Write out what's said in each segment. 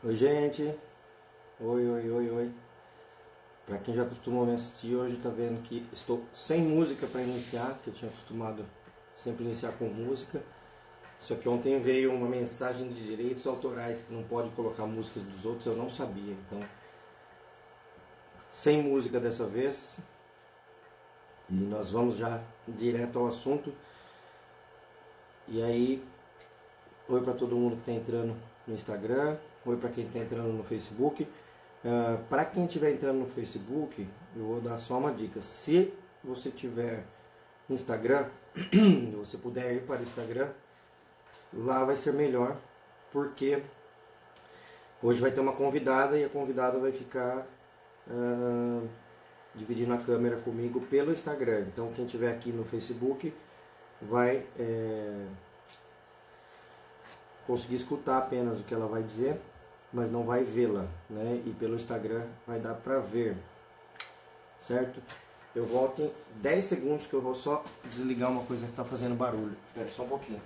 Oi, gente. Oi, oi, oi, oi. Para quem já costumou me assistir hoje, tá vendo que estou sem música para iniciar, que eu tinha acostumado sempre iniciar com música. Só que ontem veio uma mensagem de direitos autorais que não pode colocar músicas dos outros, eu não sabia. Então, sem música dessa vez. E nós vamos já direto ao assunto. E aí, oi para todo mundo que está entrando no Instagram, oi para quem está entrando no Facebook. Uh, ah, para quem estiver entrando no Facebook, eu vou dar só uma dica. Se você tiver Instagram, você puder ir para o Instagram, lá vai ser melhor, porque hoje vai ter uma convidada e a convidada vai ficar uh, dividindo a câmera comigo pelo Instagram. Então quem estiver aqui no Facebook vai é, conseguir escutar apenas o que ela vai dizer, mas não vai vê-la, né? E pelo Instagram vai dar para ver, certo? Eu volto em 10 segundos que eu vou só desligar uma coisa que está fazendo barulho. Espera só um pouquinho.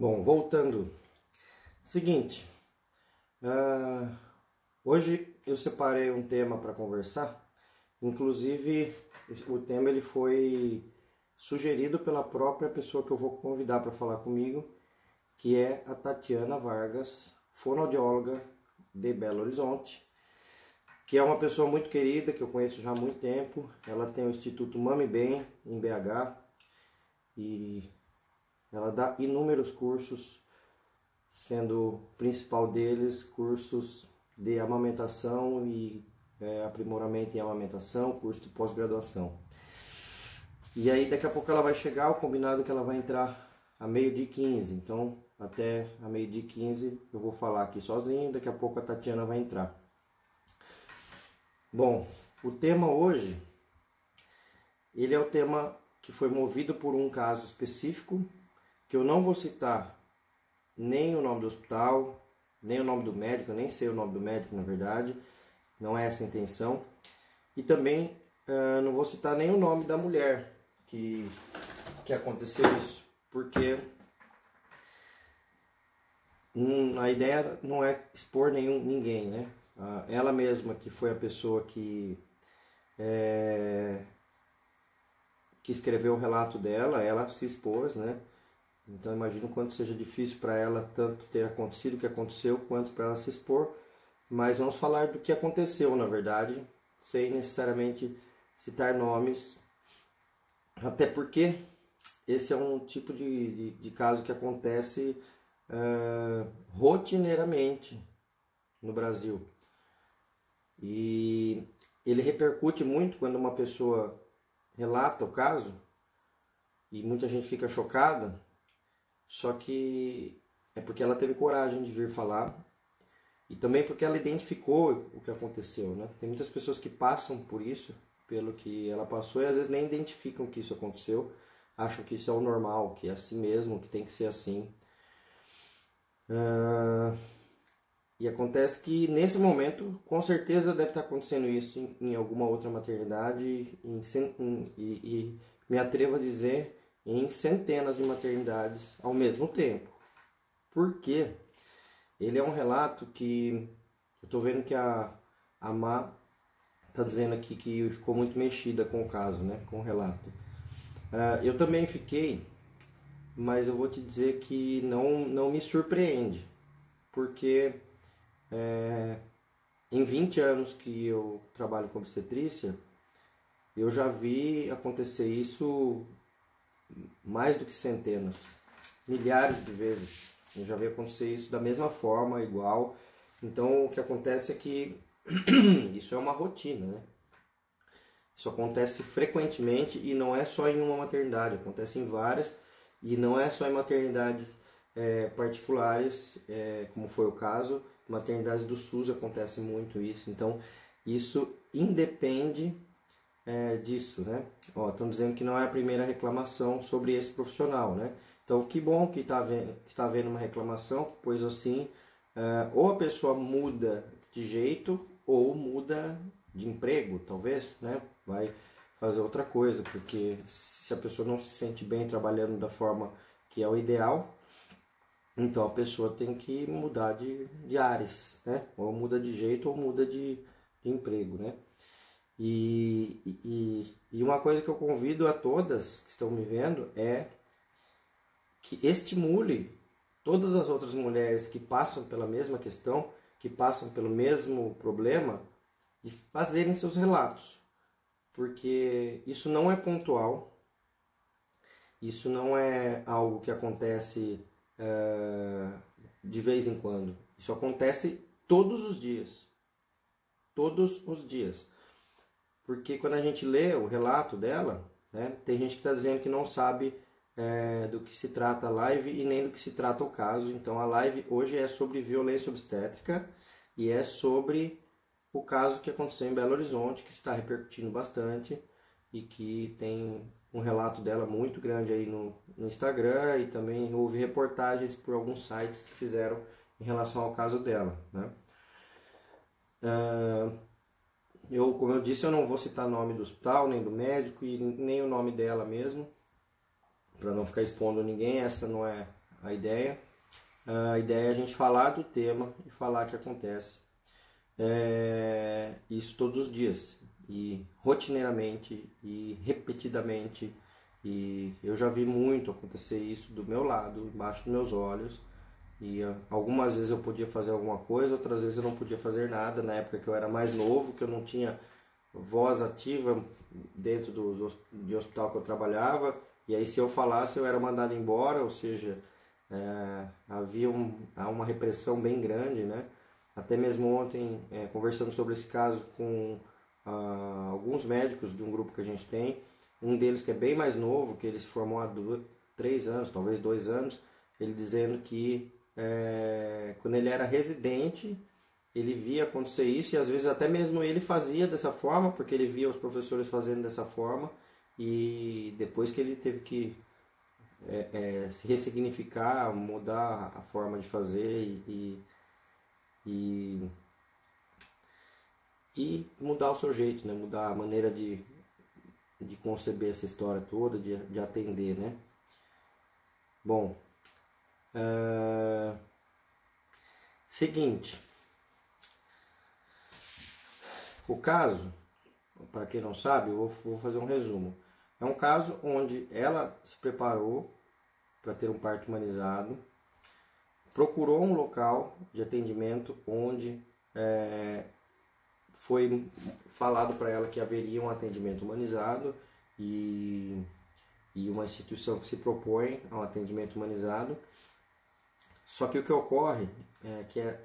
Bom, voltando. Seguinte, uh, hoje eu separei um tema para conversar. Inclusive, o tema ele foi sugerido pela própria pessoa que eu vou convidar para falar comigo, que é a Tatiana Vargas, fonoaudióloga de Belo Horizonte, que é uma pessoa muito querida, que eu conheço já há muito tempo. Ela tem o Instituto Mami Bem, em BH, e ela dá inúmeros cursos, sendo o principal deles cursos de amamentação e é, aprimoramento em amamentação, curso de pós-graduação. E aí daqui a pouco ela vai chegar, o combinado é que ela vai entrar a meio de 15. Então até a meio de 15 eu vou falar aqui sozinho, daqui a pouco a Tatiana vai entrar. Bom, o tema hoje, ele é o tema que foi movido por um caso específico que eu não vou citar nem o nome do hospital, nem o nome do médico, nem sei o nome do médico na verdade, não é essa a intenção. E também uh, não vou citar nem o nome da mulher que, que aconteceu isso, porque hum, a ideia não é expor nenhum, ninguém, né? Uh, ela mesma que foi a pessoa que é, que escreveu o relato dela, ela se expôs, né? Então imagino quanto seja difícil para ela tanto ter acontecido o que aconteceu, quanto para ela se expor. Mas vamos falar do que aconteceu, na verdade, sem necessariamente citar nomes, até porque esse é um tipo de, de, de caso que acontece uh, rotineiramente no Brasil. E ele repercute muito quando uma pessoa relata o caso e muita gente fica chocada só que é porque ela teve coragem de vir falar e também porque ela identificou o que aconteceu, né? Tem muitas pessoas que passam por isso, pelo que ela passou, e às vezes nem identificam que isso aconteceu, acham que isso é o normal, que é assim mesmo, que tem que ser assim. Uh, e acontece que nesse momento, com certeza deve estar acontecendo isso em, em alguma outra maternidade, em, em, e, e me atrevo a dizer em centenas de maternidades ao mesmo tempo. Por quê? Ele é um relato que eu estou vendo que a, a Má está dizendo aqui que ficou muito mexida com o caso, né? com o relato. Uh, eu também fiquei, mas eu vou te dizer que não, não me surpreende, porque é, em 20 anos que eu trabalho com obstetrícia, eu já vi acontecer isso mais do que centenas, milhares de vezes. Eu já vi acontecer isso da mesma forma, igual. Então o que acontece é que isso é uma rotina, né? Isso acontece frequentemente e não é só em uma maternidade, acontece em várias e não é só em maternidades é, particulares, é, como foi o caso, maternidades do SUS acontece muito isso. Então isso independe é, disso, né? Ó, estão dizendo que não é a primeira reclamação sobre esse profissional, né? Então, que bom que está vendo, está havendo uma reclamação, pois assim, é, ou a pessoa muda de jeito ou muda de emprego, talvez, né? Vai fazer outra coisa, porque se a pessoa não se sente bem trabalhando da forma que é o ideal, então a pessoa tem que mudar de, de áreas, né? Ou muda de jeito ou muda de, de emprego, né? E, e, e uma coisa que eu convido a todas que estão me vendo é que estimule todas as outras mulheres que passam pela mesma questão, que passam pelo mesmo problema, de fazerem seus relatos. Porque isso não é pontual, isso não é algo que acontece uh, de vez em quando. Isso acontece todos os dias. Todos os dias. Porque quando a gente lê o relato dela, né, tem gente que está dizendo que não sabe é, do que se trata a live e nem do que se trata o caso. Então a live hoje é sobre violência obstétrica e é sobre o caso que aconteceu em Belo Horizonte, que está repercutindo bastante e que tem um relato dela muito grande aí no, no Instagram e também houve reportagens por alguns sites que fizeram em relação ao caso dela. Né? Uh, eu, como eu disse, eu não vou citar nome do hospital, nem do médico e nem o nome dela mesmo, para não ficar expondo ninguém, essa não é a ideia. A ideia é a gente falar do tema e falar o que acontece. É, isso todos os dias, e rotineiramente e repetidamente. E eu já vi muito acontecer isso do meu lado, embaixo dos meus olhos. E uh, algumas vezes eu podia fazer alguma coisa, outras vezes eu não podia fazer nada. Na época que eu era mais novo, que eu não tinha voz ativa dentro do, do de hospital que eu trabalhava. E aí se eu falasse eu era mandado embora, ou seja, é, havia um, uma repressão bem grande, né? Até mesmo ontem, é, conversando sobre esse caso com uh, alguns médicos de um grupo que a gente tem, um deles que é bem mais novo, que ele se formou há dois, três anos, talvez dois anos, ele dizendo que é, quando ele era residente, ele via acontecer isso e às vezes até mesmo ele fazia dessa forma, porque ele via os professores fazendo dessa forma e depois que ele teve que é, é, se ressignificar, mudar a forma de fazer e, e, e mudar o seu jeito, né? mudar a maneira de, de conceber essa história toda, de, de atender, né? Bom, Uh, seguinte, o caso, para quem não sabe, eu vou, vou fazer um resumo. É um caso onde ela se preparou para ter um parto humanizado, procurou um local de atendimento onde é, foi falado para ela que haveria um atendimento humanizado e, e uma instituição que se propõe ao atendimento humanizado. Só que o que ocorre é que é,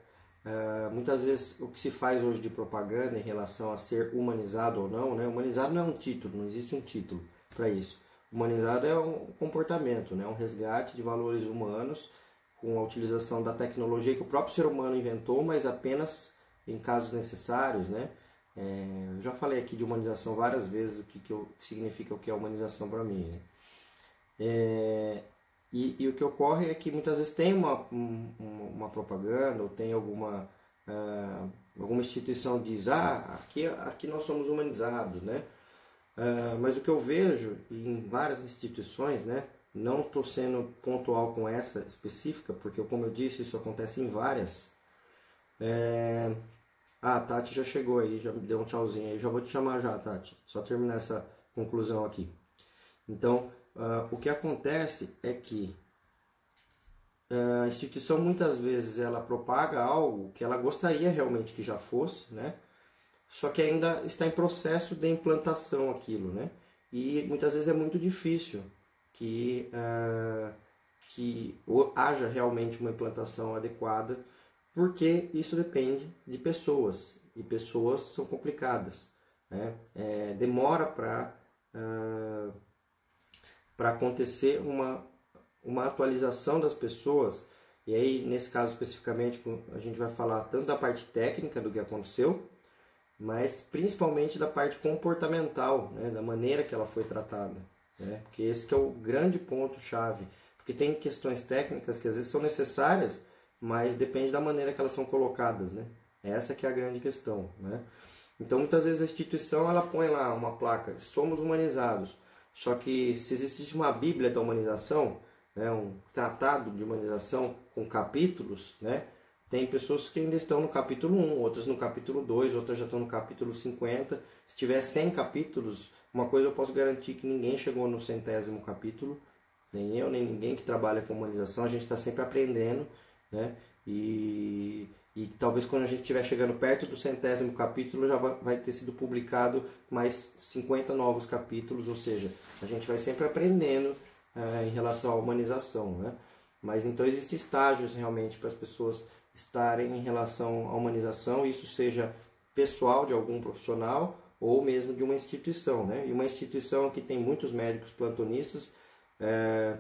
é, muitas vezes o que se faz hoje de propaganda em relação a ser humanizado ou não, né? Humanizado não é um título, não existe um título para isso. Humanizado é um comportamento, né? um resgate de valores humanos com a utilização da tecnologia que o próprio ser humano inventou, mas apenas em casos necessários, né? É, já falei aqui de humanização várias vezes, o que, que, eu, que significa o que é humanização para mim. Né? É, e, e, o que ocorre é que muitas vezes tem uma, uma propaganda ou tem alguma, uh, alguma instituição que diz, ah, aqui, aqui nós somos humanizados, né? Uh, mas o que eu vejo em várias instituições, né? Não estou sendo pontual com essa específica, porque como eu disse, isso acontece em várias. É... Ah, a Tati já chegou aí, já me deu um tchauzinho aí, já vou te chamar já, Tati. Só terminar essa conclusão aqui. Então, Uh, o que acontece é que uh, a instituição muitas vezes ela propaga algo que ela gostaria realmente que já fosse, né? Só que ainda está em processo de implantação aquilo, né? E muitas vezes é muito difícil que, uh, que haja realmente uma implantação adequada, porque isso depende de pessoas, e pessoas são complicadas. Né? É, demora para uh, para acontecer uma, uma atualização das pessoas. E aí, nesse caso especificamente, a gente vai falar tanto da parte técnica do que aconteceu, mas principalmente da parte comportamental, né, da maneira que ela foi tratada. Né? Porque esse que é o grande ponto-chave. Porque tem questões técnicas que às vezes são necessárias, mas depende da maneira que elas são colocadas. Né? Essa que é a grande questão. Né? Então muitas vezes a instituição ela põe lá uma placa, somos humanizados. Só que se existisse uma Bíblia da humanização, né, um tratado de humanização com capítulos, né, tem pessoas que ainda estão no capítulo 1, outras no capítulo 2, outras já estão no capítulo 50. Se tiver 100 capítulos, uma coisa eu posso garantir que ninguém chegou no centésimo capítulo, nem eu, nem ninguém que trabalha com humanização, a gente está sempre aprendendo, né? E, e talvez quando a gente estiver chegando perto do centésimo capítulo já vai ter sido publicado mais 50 novos capítulos, ou seja, a gente vai sempre aprendendo é, em relação à humanização, né? Mas então existem estágios realmente para as pessoas estarem em relação à humanização, isso seja pessoal de algum profissional ou mesmo de uma instituição, né? E uma instituição que tem muitos médicos plantonistas é,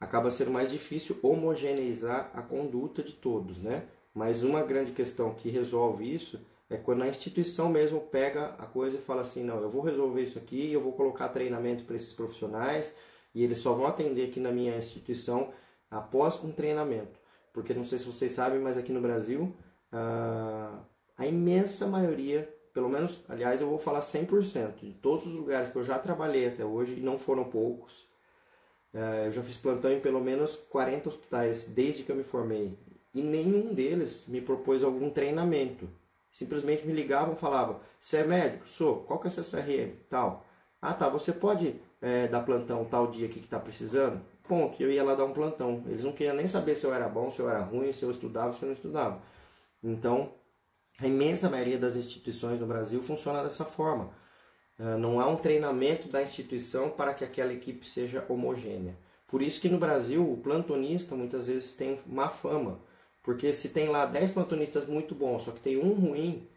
acaba sendo mais difícil homogeneizar a conduta de todos, né? Mas uma grande questão que resolve isso é quando a instituição mesmo pega a coisa e fala assim, não, eu vou resolver isso aqui, eu vou colocar treinamento para esses profissionais e eles só vão atender aqui na minha instituição após um treinamento. Porque não sei se vocês sabem, mas aqui no Brasil a imensa maioria, pelo menos, aliás, eu vou falar 100%, de todos os lugares que eu já trabalhei até hoje, e não foram poucos, é, eu já fiz plantão em pelo menos 40 hospitais desde que eu me formei. E nenhum deles me propôs algum treinamento. Simplesmente me ligavam e falavam: Você é médico? Sou. Qual que é sua CRM? Tal. Ah, tá. Você pode é, dar plantão tal dia aqui que está precisando? Ponto. Eu ia lá dar um plantão. Eles não queriam nem saber se eu era bom, se eu era ruim, se eu estudava, se eu não estudava. Então, a imensa maioria das instituições no Brasil funciona dessa forma. Uh, não há um treinamento da instituição para que aquela equipe seja homogênea. Por isso que no Brasil o plantonista muitas vezes tem má fama. Porque se tem lá 10 plantonistas muito bons, só que tem um ruim,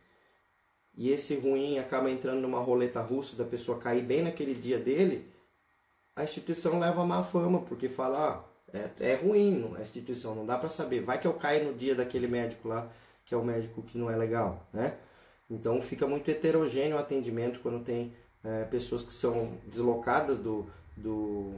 e esse ruim acaba entrando numa roleta russa da pessoa cair bem naquele dia dele, a instituição leva má fama, porque fala, ah, é, é ruim a instituição, não dá para saber. Vai que eu caio no dia daquele médico lá, que é o médico que não é legal, né? Então fica muito heterogêneo o atendimento quando tem é, pessoas que são deslocadas do, do,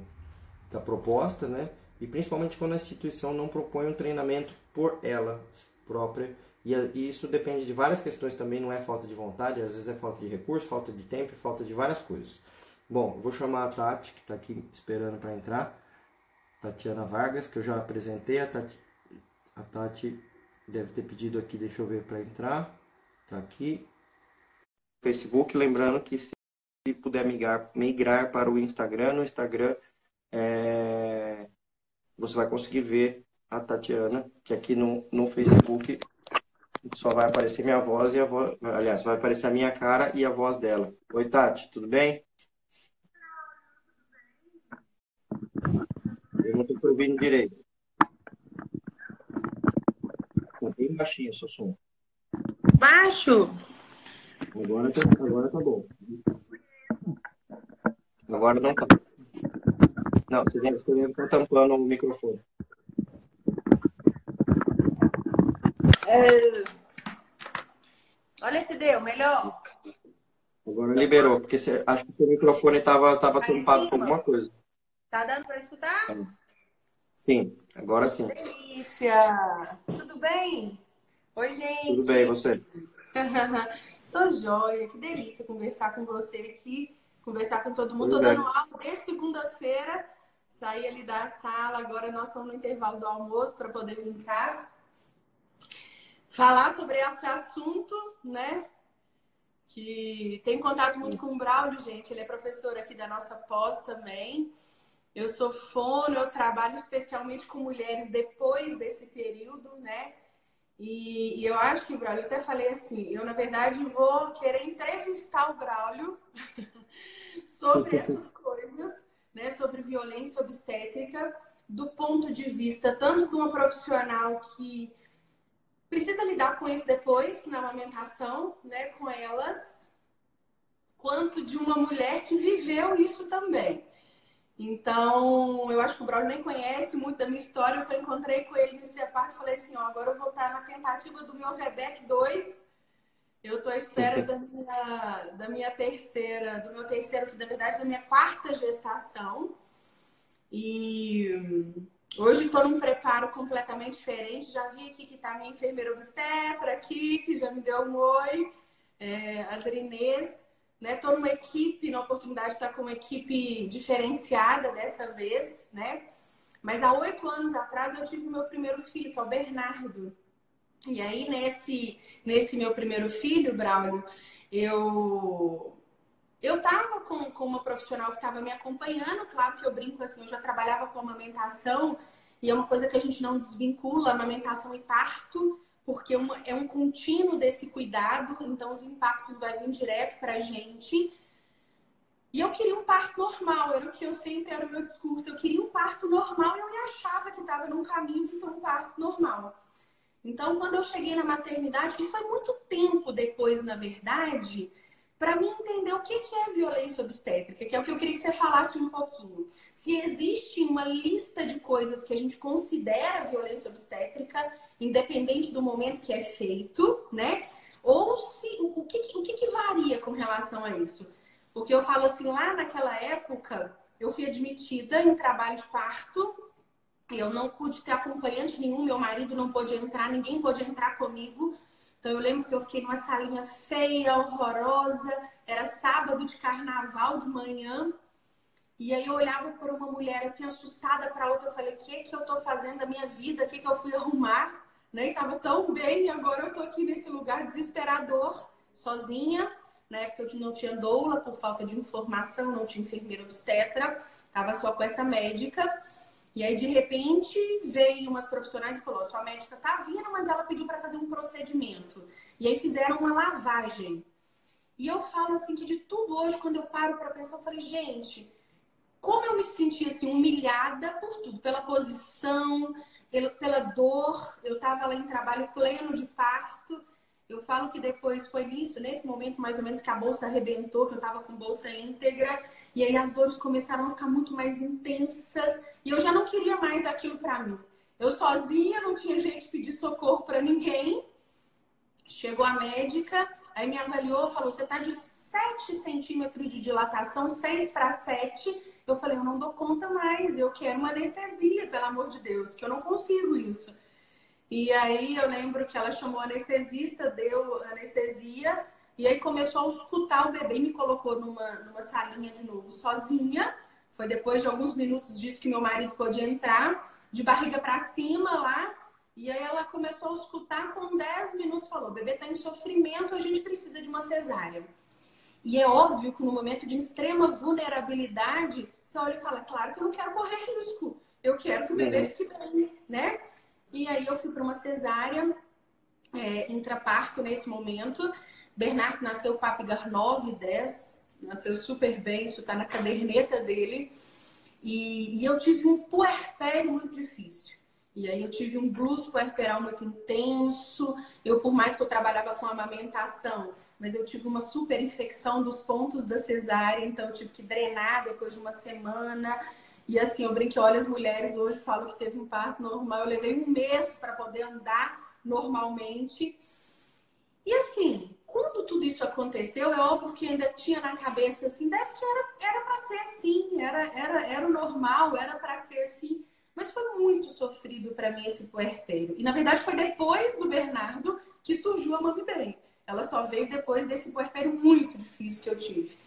da proposta, né? E principalmente quando a instituição não propõe um treinamento por ela própria. E, isso depende de várias questões também, não é falta de vontade, às vezes é falta de recurso, falta de tempo, falta de várias coisas. Bom, vou chamar a Tati, que está aqui esperando para entrar. Tatiana Vargas, que eu já apresentei. A Tati, a Tati deve ter pedido aqui, deixa eu ver para entrar. Está aqui. Facebook, lembrando que se puder migrar, migrar para o Instagram, no Instagram é, você vai conseguir ver a Tatiana, que aqui no, no Facebook só vai aparecer minha voz e a voz. Aliás, vai aparecer a minha cara e a voz dela. Oi, Tati, tudo bem? Eu não estou ouvindo direito. Está bem baixinho seu som. Baixo? Agora tá, agora tá bom. Agora não tá. Não, você deve, você deve estar tampando o microfone. Olha se deu, melhor. Agora liberou, porque você, acho que o microfone estava tava tampado com alguma coisa. Tá dando para escutar? Sim, agora sim. Delícia! Tudo bem? Oi, gente. Tudo bem, você? Tô joia, que delícia conversar com você aqui, conversar com todo mundo. Tô dando aula desde segunda-feira, saí ali da sala, agora nós estamos no intervalo do almoço para poder brincar. Falar sobre esse assunto, né? Que tem contato muito com o Braulio, gente. Ele é professor aqui da nossa pós também. Eu sou fono, eu trabalho especialmente com mulheres depois desse período, né? E, e eu acho que o Braulio, até falei assim, eu na verdade vou querer entrevistar o Braulio sobre essas coisas, né? Sobre violência obstétrica, do ponto de vista tanto de uma profissional que precisa lidar com isso depois na amamentação, né? Com elas, quanto de uma mulher que viveu isso também. Então, eu acho que o Braulio nem conhece muito da minha história. Eu só encontrei com ele nesse parte e falei assim: ó, agora eu vou estar na tentativa do meu VBEC 2 Eu estou à espera da minha, da minha terceira, do meu terceiro, na verdade, da minha quarta gestação. E hoje estou num preparo completamente diferente. Já vi aqui que está minha enfermeira obstetra aqui, que já me deu um oi, é, a. Estou né? numa equipe, na oportunidade de estar com uma equipe diferenciada dessa vez, né? Mas há oito anos atrás eu tive meu primeiro filho, que é o Bernardo. E aí, nesse, nesse meu primeiro filho, Braulio, eu eu tava com, com uma profissional que estava me acompanhando, claro que eu brinco assim, eu já trabalhava com amamentação, e é uma coisa que a gente não desvincula, amamentação e parto, porque é, uma, é um contínuo desse cuidado, então os impactos vai vir direto para a gente. E eu queria um parto normal, era o que eu sempre era o meu discurso. Eu queria um parto normal e eu me achava que estava num caminho de ter um parto normal. Então, quando eu cheguei na maternidade, e foi muito tempo depois, na verdade, para mim entender o que é violência obstétrica, que é o que eu queria que você falasse um pouquinho. Se existe uma lista de coisas que a gente considera violência obstétrica, independente do momento que é feito, né? Ou se o que, o que, que varia com relação a isso? Porque eu falo assim, lá naquela época, eu fui admitida em trabalho de parto eu não pude ter acompanhante nenhum, meu marido não pôde entrar, ninguém pôde entrar comigo. Então eu lembro que eu fiquei numa salinha feia, horrorosa, era sábado de carnaval de manhã. E aí eu olhava por uma mulher assim assustada para outra, eu falei: "O que que eu tô fazendo da minha vida? O que que eu fui arrumar?" Né? E tava tão bem, agora eu tô aqui nesse lugar desesperador, sozinha, né? Porque eu não tinha doula por falta de informação, não tinha enfermeira obstetra, tava só com essa médica. E aí, de repente, veio umas profissionais e falou: sua médica tá vindo, mas ela pediu para fazer um procedimento. E aí fizeram uma lavagem. E eu falo assim que de tudo hoje, quando eu paro para pensar, eu falei, gente, como eu me senti assim, humilhada por tudo, pela posição, pela dor. Eu estava lá em trabalho pleno de parto. Eu falo que depois foi nisso, nesse momento mais ou menos que a bolsa arrebentou, que eu estava com bolsa íntegra. E aí as dores começaram a ficar muito mais intensas e eu já não queria mais aquilo para mim. Eu sozinha, não tinha gente pedir socorro para ninguém. Chegou a médica, aí me avaliou, falou: "Você tá de 7 centímetros de dilatação, 6 para 7". Eu falei: "Eu não dou conta mais, eu quero uma anestesia, pelo amor de Deus, que eu não consigo isso". E aí eu lembro que ela chamou anestesista, deu anestesia e aí começou a escutar o bebê e me colocou numa, numa salinha de novo, sozinha. Foi depois de alguns minutos disso que meu marido pôde entrar, de barriga para cima lá. E aí ela começou a escutar, com 10 minutos falou: o bebê está em sofrimento, a gente precisa de uma cesárea. E é óbvio que no momento de extrema vulnerabilidade, você olha e fala: claro que eu não quero correr risco, eu quero que o bebê uhum. fique bem, né? E aí eu fui para uma cesárea, é, intraparto nesse momento. Bernardo nasceu com Apgar 9 e 10, nasceu super bem, isso está na caderneta dele. E, e, eu tive um puerpério muito difícil. E aí eu tive um blues puerperal muito intenso. Eu, por mais que eu trabalhava com amamentação, mas eu tive uma super infecção dos pontos da cesárea, então eu tive que drenar depois de uma semana. E assim, eu brinquei, olha, as mulheres hoje falam que teve um parto normal. Eu levei um mês para poder andar normalmente. E assim, quando tudo isso aconteceu, é óbvio que ainda tinha na cabeça assim, deve que era para ser assim, era era era o normal, era para ser assim. Mas foi muito sofrido para mim esse puerpério. E na verdade foi depois do Bernardo que surgiu a Mami Bem. Ela só veio depois desse puerpério muito difícil que eu tive.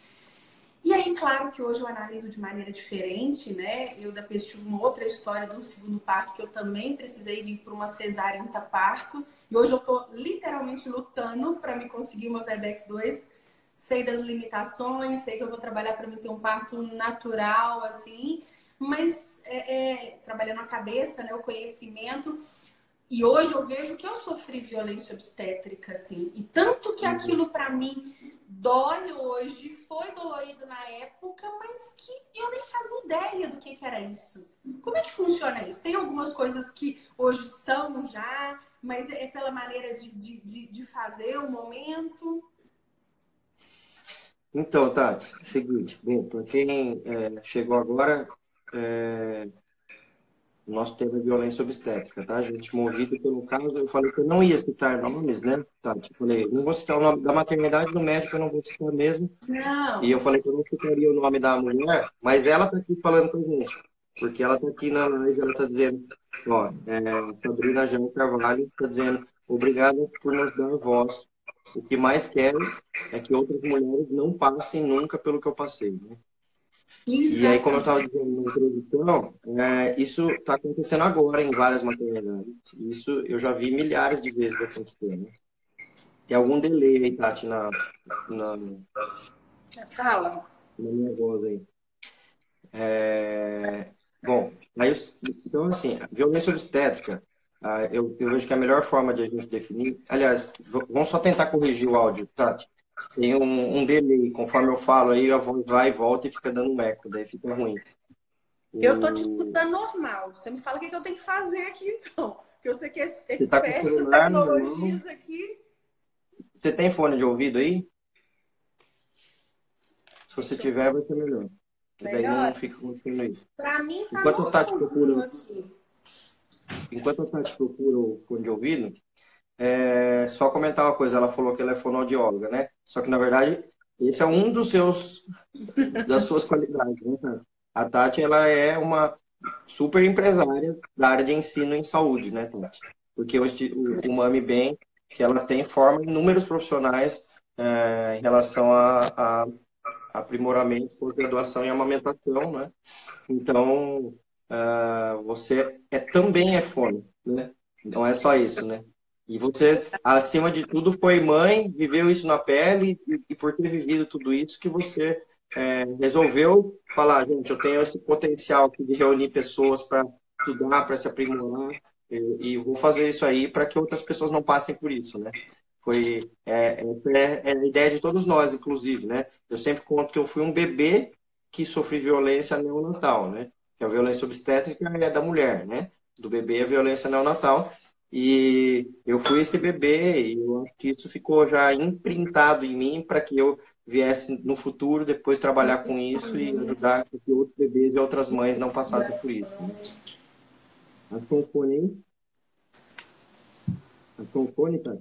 E aí, claro que hoje eu analiso de maneira diferente, né? Eu da tive uma outra história de um segundo parto que eu também precisei ir para uma cesárea parto. E hoje eu estou literalmente lutando para me conseguir uma VBEC 2. Sei das limitações, sei que eu vou trabalhar para mim ter um parto natural, assim, mas é, é, trabalhando a cabeça, né, o conhecimento. E hoje eu vejo que eu sofri violência obstétrica, assim. E tanto que uhum. aquilo para mim dói hoje, foi dolorido na época, mas que eu nem fazia ideia do que, que era isso. Como é que funciona isso? Tem algumas coisas que hoje são já, mas é pela maneira de, de, de fazer o momento. Então, Tati, seguinte, bem, para quem é, chegou agora, é, O nosso tema é violência obstétrica, tá? A gente, movido pelo caso, eu falei que eu não ia citar nomes, né? Tá, tipo, falei, não vou citar o nome da maternidade do médico, eu não vou citar mesmo. Não. E eu falei que eu não citaria o nome da mulher, mas ela tá aqui falando com a gente. Porque ela tá aqui na live, ela tá dizendo, ó, é, Sabrina Jean Carvalho tá dizendo, obrigada por nos dar voz. O que mais quero é que outras mulheres não passem nunca pelo que eu passei, né? E aí, como eu estava dizendo na introdução, é, isso está acontecendo agora em várias maternidades. Isso eu já vi milhares de vezes acontecer. Né? Tem algum delay aí, Tati, na, na, Fala. na minha voz aí. É, bom, aí, então assim, violência obstétrica, ah, eu, eu vejo que a melhor forma de a gente definir... Aliás, vamos só tentar corrigir o áudio, Tati tem um, um delay. Conforme eu falo aí, a voz vai e volta e fica dando um eco, daí fica ruim. Eu tô te escutando normal. Você me fala o que, eu tenho que fazer aqui, então. Porque eu sei que Você tá o celular tecnologias aqui. Você tem fone de ouvido aí? Se você tiver, vai ser melhor. Porque daí não fica acontecendo isso. Pra mim, tá Enquanto o Tati procura, aqui. enquanto o Tati procura o fone de ouvido, é, só comentar uma coisa, ela falou que ela é fonoaudióloga, né? Só que, na verdade, esse é um dos seus, das suas qualidades, né, A Tati, ela é uma super empresária da área de ensino em saúde, né, Tati? Porque o, o, o Mami Bem, que ela tem, forma inúmeros profissionais é, em relação a, a aprimoramento por graduação em amamentação, né? Então, uh, você é, também é fone, né? Não é só isso, né? E você, acima de tudo, foi mãe, viveu isso na pele e, e por ter vivido tudo isso que você é, resolveu falar, gente, eu tenho esse potencial aqui de reunir pessoas para estudar, para se aprimorar e, e, vou fazer isso aí para que outras pessoas não passem por isso, né? Foi é, é, é, a ideia de todos nós, inclusive, né? Eu sempre conto que eu fui um bebê que sofri violência neonatal, né? Que a violência obstétrica é da mulher, né? Do bebê é violência neonatal e eu fui esse bebê e eu acho que isso ficou já imprintado em mim para que eu viesse no futuro depois trabalhar com isso e ajudar que outros bebês e outras mães não passassem por isso. Aí? Achou um fone, tá?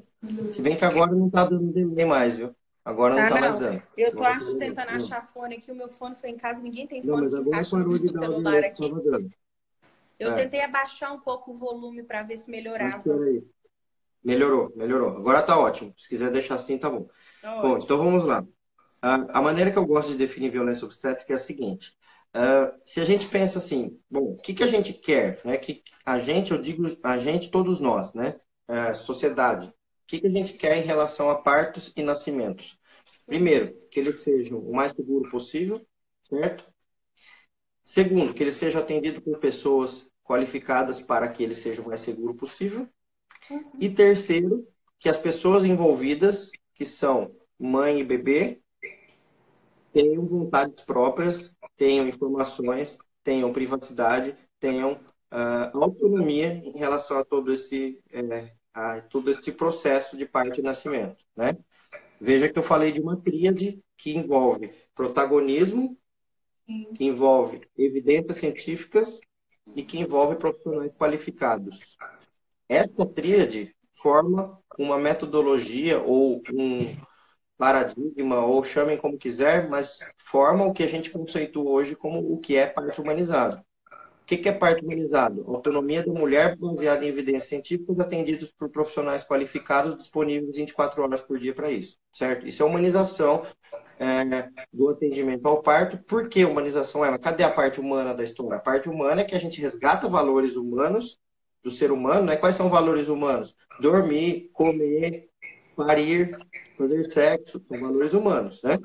Se bem que agora não tá dando nem mais, viu? Agora não tá, tá mais dando. Eu tô agora tentando achar fone aqui, o meu fone foi em casa, ninguém tem fone. Não, mas agora parou de dar o celular aqui. Dando. Eu é. tentei abaixar um pouco o volume para ver se melhorava. Melhorou, melhorou. Agora tá ótimo. Se quiser deixar assim, tá bom. Tá bom, então vamos lá. A, a, maneira que eu gosto de definir violência obstétrica é a seguinte. Uh, se a gente pensa assim, bom, o que, que a gente quer? Né? Que a gente, eu digo a gente, todos nós, né? Uh, sociedade. O que, que a gente quer em relação a partos e nascimentos? Primeiro, que eles sejam o mais seguro possível, certo? Segundo, que ele seja atendido por pessoas qualificadas para que ele seja o mais seguro possível. Uhum. E terceiro, que as pessoas envolvidas, que são mãe e bebê, tenham vontades próprias, tenham informações, tenham privacidade, tenham uh, autonomia em relação a todo esse, é, a todo esse processo de parte e nascimento. Né? Veja que eu falei de uma tríade que envolve protagonismo, que envolve evidências científicas e que envolve profissionais qualificados. Essa tríade forma uma metodologia ou um paradigma, ou chamem como quiser, mas forma o que a gente conceitua hoje como o que é parto humanizado. O que é parto humanizado? Autonomia da mulher baseada em evidências científicas atendidos por profissionais qualificados disponíveis 24 horas por dia para isso, certo? Isso é humanização é, do atendimento ao parto. Por que humanização é? Cadê a parte humana da história? A parte humana é que a gente resgata valores humanos do ser humano, né? Quais são valores humanos? Dormir, comer, parir, fazer sexo, são valores humanos, né?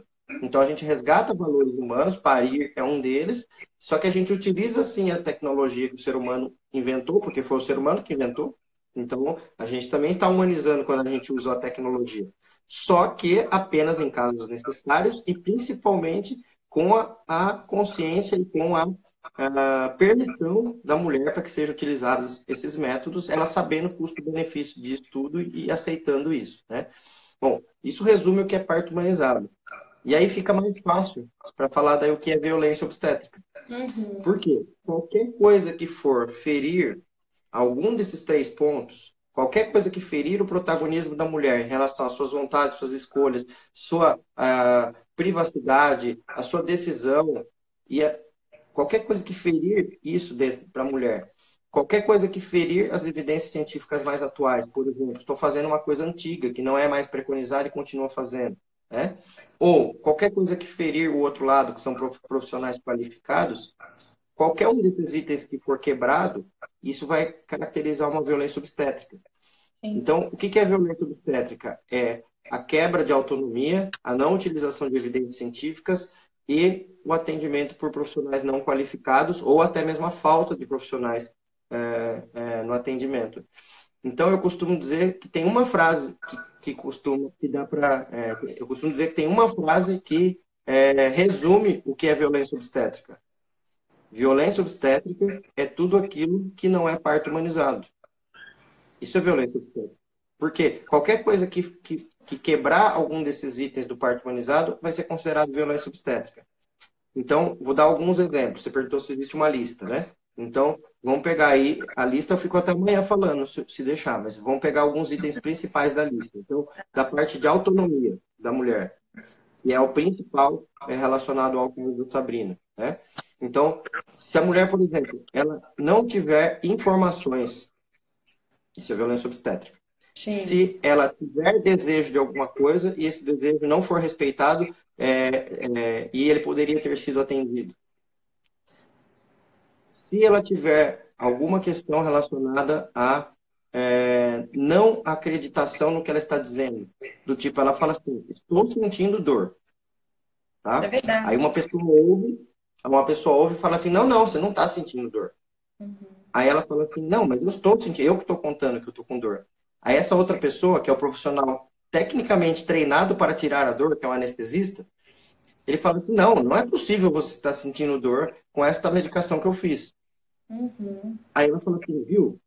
Então a gente resgata valores humanos, parir é um deles, só que a gente utiliza sim a tecnologia que o ser humano inventou, porque foi o ser humano que inventou. Então a gente também está humanizando quando a gente usa a tecnologia só que apenas em casos necessários e principalmente com a, a consciência e com a, a permissão da mulher para que sejam utilizados esses métodos, ela sabendo o custo-benefício disso tudo e aceitando isso. Né? Bom, isso resume o que é parto humanizado. E aí fica mais fácil para falar daí o que é violência obstétrica. Uhum. Por quê? Qualquer coisa que for ferir algum desses três pontos, qualquer coisa que ferir o protagonismo da mulher em relação às suas vontades, suas escolhas, sua uh, privacidade, a sua decisão, e a, qualquer coisa que ferir isso para a mulher, qualquer coisa que ferir as evidências científicas mais atuais, por exemplo, estou fazendo uma coisa antiga que não é mais preconizada e continua fazendo, né? Ou qualquer coisa que ferir o outro lado, que são profissionais qualificados, qualquer um desses itens que for quebrado, isso vai caracterizar uma violência obstétrica. Sim. Então, o que é violência obstétrica? É a quebra de autonomia, a não utilização de evidências científicas e o atendimento por profissionais não qualificados ou até mesmo a falta de profissionais é, é, no atendimento. Então, eu costumo dizer que tem uma frase que, que costuma, que dá para, é, eu costumo dizer que tem uma frase que é, resume o que é violência obstétrica. Violência obstétrica é tudo aquilo que não é parto humanizado. Isso é violência obstétrica. Porque qualquer coisa que, que, que quebrar algum desses itens do parto humanizado vai ser considerado violência obstétrica. Então, vou dar alguns exemplos. Você perguntou se existe uma lista, né? Então, vamos pegar aí a lista. Eu fico até amanhã falando, se, deixar, mas vamos pegar alguns itens principais da lista. Então, da parte de autonomia da mulher, que é o principal é relacionado ao caso da Sabrina, né? Então, se a mulher, por exemplo, ela não tiver informações, isso é violência obstétrica. Sim. Se ela tiver desejo de alguma coisa e esse desejo não for respeitado é, é, e ele poderia ter sido atendido. Se ela tiver alguma questão relacionada a é, não acreditação no que ela está dizendo, do tipo, ela fala assim, estou sentindo dor. Tá? É verdade. Aí uma pessoa ouve uma pessoa ouve e fala assim, não, não, você não está sentindo dor. Uhum. Aí ela fala assim, não, mas eu estou sentindo, eu que estou contando que eu estou com dor. Aí essa outra pessoa, que é o profissional tecnicamente treinado para tirar a dor, que é um anestesista, ele fala assim, não, não é possível você estar sentindo dor com esta medicação que eu fiz. Uhum. Aí ela fala assim, viu,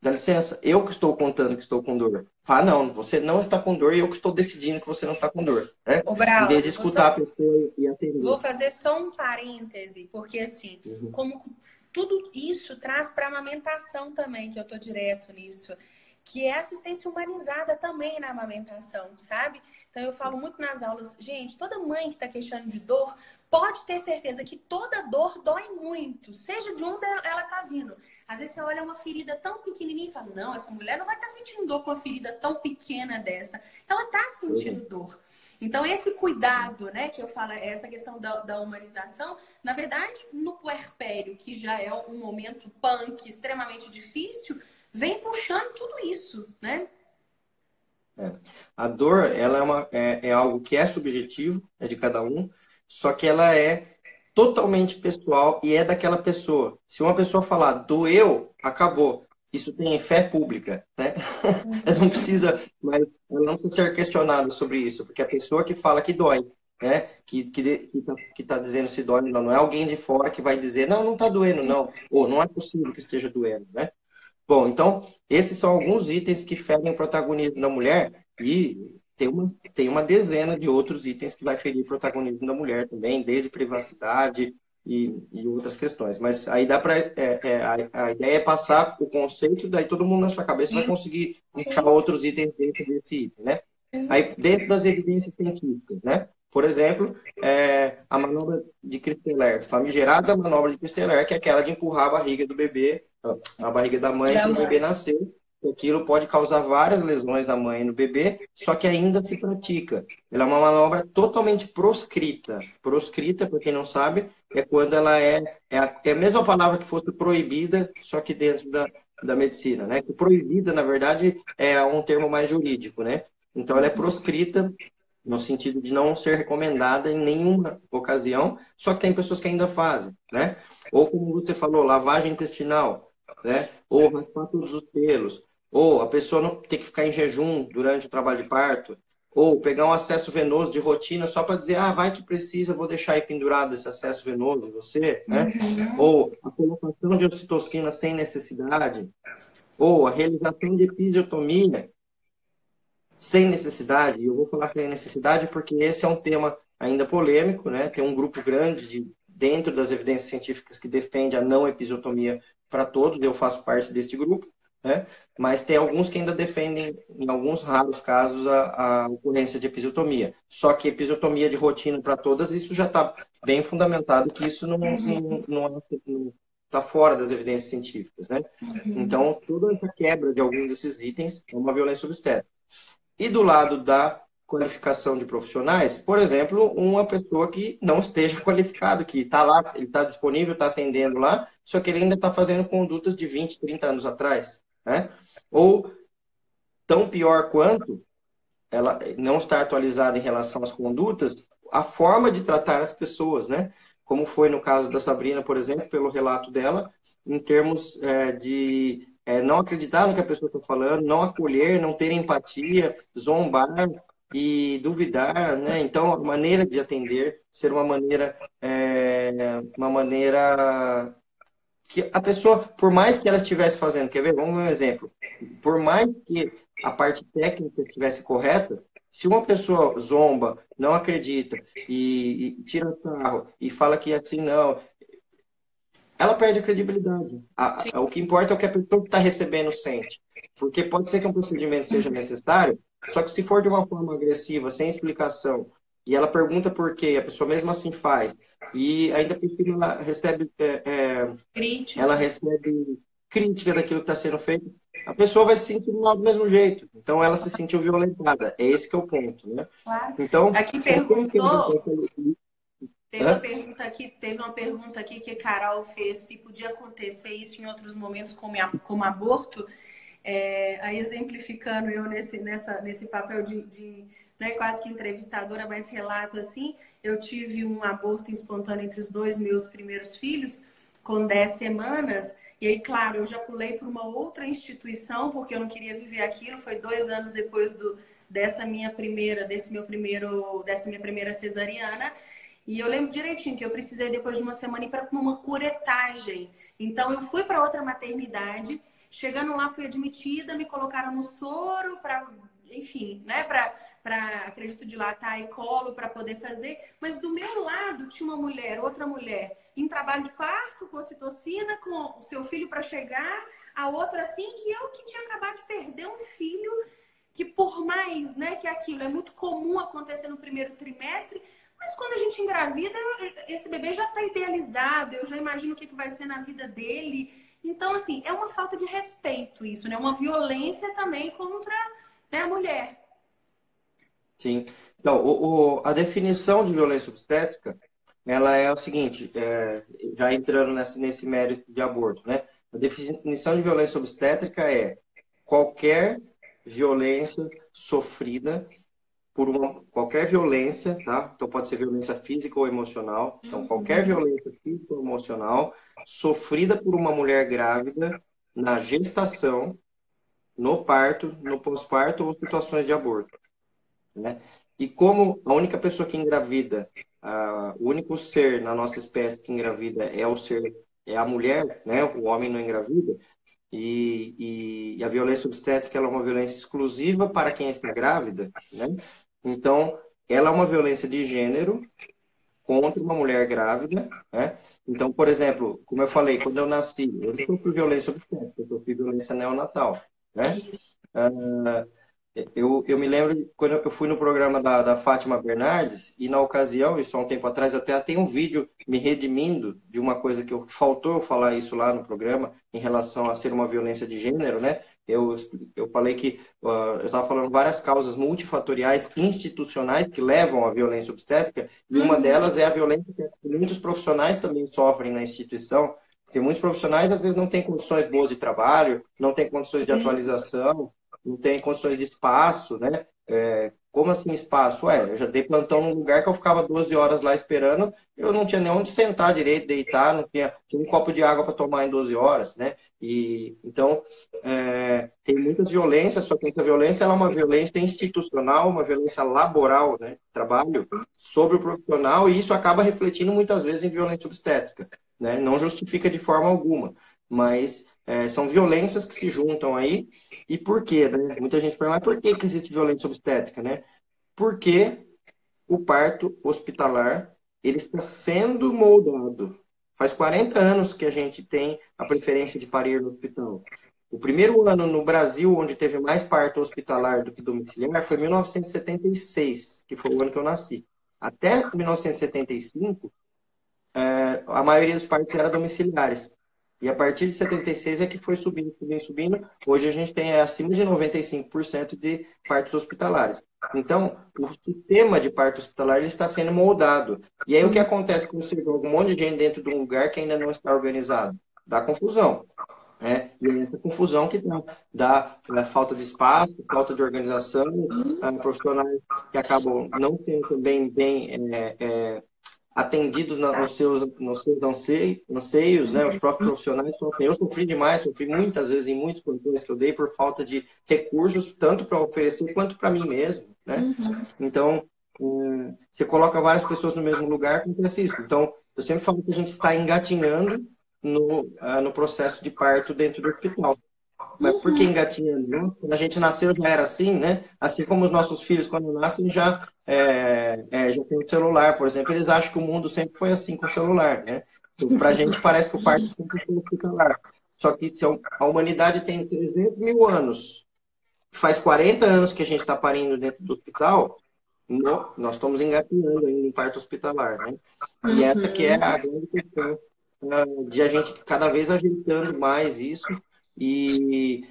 dá licença, eu que estou contando que estou com dor. Fala, não, você não está com dor e eu que estou decidindo que você não está com dor. Né? Ô, Brau, em vez de escutar a pessoa e atender. Vou fazer só um parêntese, porque assim, uhum. como tudo isso traz para a amamentação também, que eu estou direto nisso, que é assistência humanizada também na amamentação, sabe? Então eu falo muito nas aulas, gente, toda mãe que está queixando de dor, pode ter certeza que toda dor dói muito, seja de onde ela está vindo. Às vezes você olha uma ferida tão pequenininha e fala: não, essa mulher não vai estar tá sentindo dor com uma ferida tão pequena dessa. Ela está sentindo uhum. dor. Então, esse cuidado, né, que eu falo, essa questão da, da, humanização, na verdade, no puerpério, que já é um momento punk extremamente difícil, vem puxando tudo isso, né? É. A dor, ela é, uma, é, é algo que é subjetivo, é de cada um, só que ela é totalmente pessoal e é daquela pessoa. Se uma pessoa falar doeu, acabou. Isso tem fé pública, né? Uhum. não precisa, mas não precisa ser questionado sobre isso, porque a pessoa que fala que dói, né? Que que tá, que tá dizendo se dói, não, não é alguém de fora que vai dizer não, não está doendo, não, ou não é possível que esteja doendo, né? Bom, então esses são alguns itens que ferem o protagonismo da mulher e tem uma, tem uma dezena de outros itens que vai ferir o protagonismo da mulher também, desde privacidade e, e outras questões. Mas aí dá para. É, é, a, a, ideia é passar o conceito, daí todo mundo na sua cabeça vai conseguir puxar outros itens dentro desse item, né? Aí, dentro das evidências científicas, né? Por exemplo, é, a manobra de Christeler, famigerada manobra de Christeler, que é aquela de empurrar a barriga do bebê, a barriga da mãe, para o bebê nascer aquilo pode causar várias lesões na mãe e no bebê, só que ainda se pratica. Ela é uma manobra totalmente proscrita. Proscrita, para quem não sabe, é quando ela é, é a, é a mesma palavra que fosse proibida, só que dentro da, da medicina, né? Que proibida, na verdade, é um termo mais jurídico, né? Então ela é proscrita no sentido de não ser recomendada em nenhuma ocasião, só que tem pessoas que ainda fazem, né? Ou como você falou, lavagem intestinal, né? Ou raspar todos os pelos, ou a pessoa não ter que ficar em jejum durante o trabalho de parto, ou pegar um acesso venoso de rotina só para dizer, ah, vai que precisa, vou deixar aí pendurado esse acesso venoso em você, né? Uhum. Ou a colocação de ocitocina sem necessidade, ou a realização de episiotomia sem necessidade. E eu vou falar sem necessidade porque esse é um tema ainda polêmico, né? Tem um grupo grande de, dentro das evidências científicas que defende a não episiotomia para todos, eu faço parte deste grupo, né? mas tem alguns que ainda defendem, em alguns raros casos, a, a ocorrência de episiotomia. Só que episiotomia de rotina para todas, isso já está bem fundamentado, que isso não, uhum. não, não, está fora das evidências científicas, né? Uhum. Então, toda essa quebra de algum desses itens é uma violência obstétrica. E do lado da qualificação de profissionais, por exemplo, uma pessoa que não esteja qualificada, que está lá, ele está disponível, está atendendo lá, só que ele ainda está fazendo condutas de 20, 30 anos atrás, né? Ou, tão pior quanto, ela não está atualizada em relação às condutas, a forma de tratar as pessoas, né? como foi no caso da Sabrina, por exemplo, pelo relato dela, em termos é, de é, não acreditar no que a pessoa está falando, não acolher, não ter empatia, zombar e duvidar, né? Então, a maneira de atender ser uma maneira, é, uma maneira que a pessoa, por mais que ela estivesse fazendo, quer ver? Vamos ver um exemplo. Por mais que a parte técnica estivesse correta, se uma pessoa zomba, não acredita e, e tira sarro e fala que assim não, ela perde a credibilidade. A, a, o que importa é o que a pessoa que está recebendo sente. Porque pode ser que um procedimento seja necessário, só que se for de uma forma agressiva, sem explicação, e ela pergunta por quê, a pessoa mesmo assim faz, e ainda por cima ela recebe, é, é, ela recebe crítica daquilo que está sendo feito, a pessoa vai se sentir mal do mesmo jeito. Então ela se sentiu violentada. É esse que é o ponto, né? Claro. Então, aqui perguntou. Teve uma, pergunta aqui, teve uma pergunta aqui que a Carol fez se podia acontecer isso em outros momentos como, como aborto. É, aí exemplificando eu nesse, nessa, nesse papel de, de né, quase que entrevistadora, mas relato assim, eu tive um aborto espontâneo entre os dois meus primeiros filhos, com 10 semanas, e aí, claro, eu já pulei para uma outra instituição, porque eu não queria viver aquilo. Foi dois anos depois do, dessa minha primeira, desse meu primeiro, dessa minha primeira cesariana. E eu lembro direitinho que eu precisei, depois de uma semana, ir para uma curetagem. Então, eu fui para outra maternidade. Chegando lá, fui admitida, me colocaram no soro para, enfim, né, para acredito dilatar e colo para poder fazer, mas do meu lado tinha uma mulher, outra mulher, em trabalho de parto, com ocitocina, com o seu filho para chegar, a outra assim, e eu que tinha acabado de perder um filho que por mais, né, que aquilo é muito comum acontecer no primeiro trimestre, mas quando a gente engravida, esse bebê já está idealizado, eu já imagino o que, que vai ser na vida dele. Então, assim, é uma falta de respeito isso, né? Uma violência também contra né, a mulher. Sim. Então, o, o, a definição de violência obstétrica, ela é o seguinte, é, já entrando nesse, nesse mérito de aborto, né? A definição de violência obstétrica é qualquer violência sofrida por uma qualquer violência, tá? Então pode ser violência física ou emocional. Então qualquer uhum. violência física ou emocional sofrida por uma mulher grávida na gestação, no parto, no pós-parto ou situações de aborto. Né? E como a única pessoa que engravida, uh, o único ser na nossa espécie que engravida é o ser, é a mulher, né? O homem não engravida. E, e, e a violência obstétrica é uma violência exclusiva para quem está grávida, né? Então, ela é uma violência de gênero contra uma mulher grávida, né? Então, por exemplo, como eu falei, quando eu nasci, eu sofri violência obstétrica, eu sofri violência neonatal, né? Uh, eu, eu me lembro quando eu fui no programa da, da Fátima Bernardes e na ocasião, isso há um tempo atrás, até tem um vídeo me redimindo de uma coisa que eu, faltou eu falar isso lá no programa em relação a ser uma violência de gênero, né? Eu, eu falei que uh, eu estava falando várias causas multifatoriais institucionais que levam à violência obstétrica e uma uhum. delas é a violência que muitos profissionais também sofrem na instituição, porque muitos profissionais às vezes não têm condições boas de trabalho, não têm condições de atualização, não tem condições de espaço, né? É, como assim espaço? Ué, eu já dei plantão num lugar que eu ficava 12 horas lá esperando, eu não tinha nem onde sentar direito, deitar, não tinha, tinha um copo de água para tomar em 12 horas, né? E, então, é, tem muitas violências, só que essa violência é uma violência institucional, uma violência laboral, né? Trabalho sobre o profissional, e isso acaba refletindo muitas vezes em violência obstétrica, né? Não justifica de forma alguma, mas é, são violências que se juntam aí e por quê? Né? Muita gente pergunta, mas por que, que existe violência obstétrica? Né? Porque o parto hospitalar ele está sendo moldado. Faz 40 anos que a gente tem a preferência de parir no hospital. O primeiro ano no Brasil onde teve mais parto hospitalar do que domiciliar foi 1976, que foi o ano que eu nasci. Até 1975, é, a maioria dos partos era domiciliares. E a partir de 76 é que foi subindo, subindo, subindo. Hoje a gente tem acima de 95% de partos hospitalares. Então, o sistema de parto hospitalar está sendo moldado. E aí o que acontece quando você joga um monte de gente dentro de um lugar que ainda não está organizado? Dá confusão. Né? E é essa confusão que dá, dá né, falta de espaço, falta de organização, profissionais que acabam não sendo também bem é, é, atendidos na, nos seus, nos seus anseios, anseios, né? Os próprios profissionais falam assim, eu sofri demais, sofri muitas vezes em muitos plantões que eu dei por falta de recursos, tanto para oferecer quanto para mim mesmo, né? Uhum. Então, hum, você coloca várias pessoas no mesmo lugar, acontece isso. Então, eu sempre falo que a gente está engatinhando no, uh, no processo de parto dentro do hospital. Mas por que uhum. engatinhando? Quando a gente nasceu já era assim, né? Assim como os nossos filhos, quando nascem, já, é, é, já tem o celular, por exemplo. Eles acham que o mundo sempre foi assim com o celular, né? Então, para a gente parece que o parto sempre foi hospitalar. Só que se a humanidade tem 300 mil anos, faz 40 anos que a gente está parindo dentro do hospital, nós estamos engatinhando ainda em parto hospitalar, né? E essa que é a grande questão uh, de a gente cada vez ajeitando mais isso e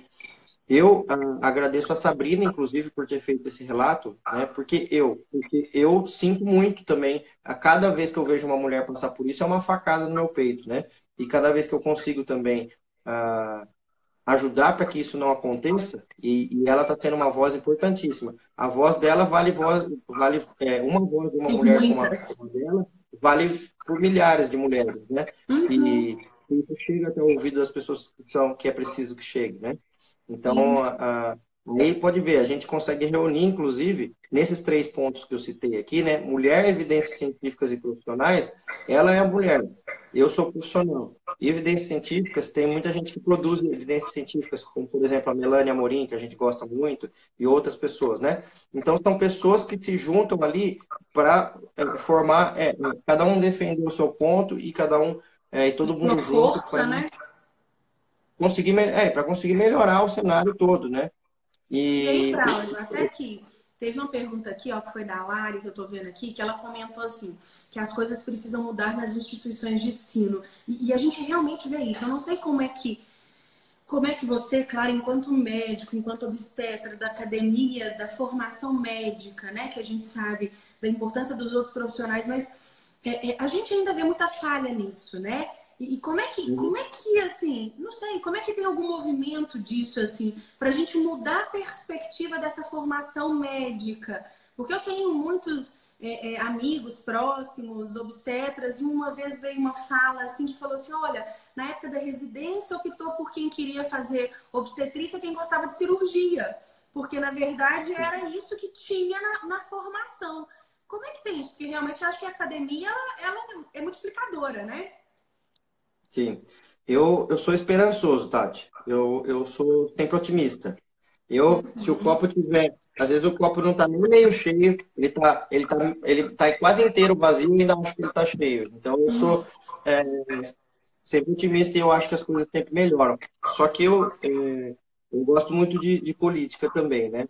eu uh, agradeço a Sabrina, inclusive, por ter feito esse relato, né? Porque eu, porque eu sinto muito também. A cada vez que eu vejo uma mulher passar por isso, é uma facada no meu peito, né? E cada vez que eu consigo também uh, ajudar para que isso não aconteça, e, e ela está sendo uma voz importantíssima. A voz dela vale voz, vale é, uma voz de uma mulher como a, como a dela, vale por milhares de mulheres, né? Uhum. E isso chega até o ouvido das pessoas que são que é preciso que chegue, né? Então, a, a, aí pode ver, a gente consegue reunir, inclusive, nesses três pontos que eu citei aqui, né? Mulher, evidências científicas e profissionais, ela é a mulher. Eu sou profissional. E evidências científicas, tem muita gente que produz evidências científicas, como, por exemplo, a Melania Amorim, que a gente gosta muito, e outras pessoas, né? Então, são pessoas que se juntam ali para é, formar, é, cada um defender o seu ponto e cada um é, e todo mundo junto. Força, né? Conseguir, é, para conseguir melhorar o cenário todo, né? E, e aí, Braulio, até aqui, teve uma pergunta aqui, ó, que foi da Lari, que eu tô vendo aqui, que ela comentou assim, que as coisas precisam mudar nas instituições de ensino. E, e a gente realmente vê isso. Eu não sei como é que como é que você, claro, enquanto médico, enquanto obstetra da academia, da formação médica, né, que a gente sabe da importância dos outros profissionais, mas é, é, a gente ainda vê muita falha nisso, né? E, e como é que, como é que, assim, não sei, como é que tem algum movimento disso, assim, para a gente mudar a perspectiva dessa formação médica? Porque eu tenho muitos é, é, amigos próximos, obstetras, e uma vez veio uma fala assim que falou assim: olha, na época da residência optou por quem queria fazer obstetrícia, quem gostava de cirurgia. Porque, na verdade, era isso que tinha na, na formação. Como é que tem isso? Porque realmente eu acho que a academia ela, é multiplicadora, né? Sim. Eu, eu sou esperançoso, Tati. Eu, eu sou sempre otimista. Eu, uhum. se o copo tiver. Às vezes o copo não está nem meio cheio, ele está ele tá, ele tá quase inteiro vazio e ainda acho que ele está cheio. Então eu sou é, sempre otimista e eu acho que as coisas sempre melhoram. Só que eu, é, eu gosto muito de, de política também, né?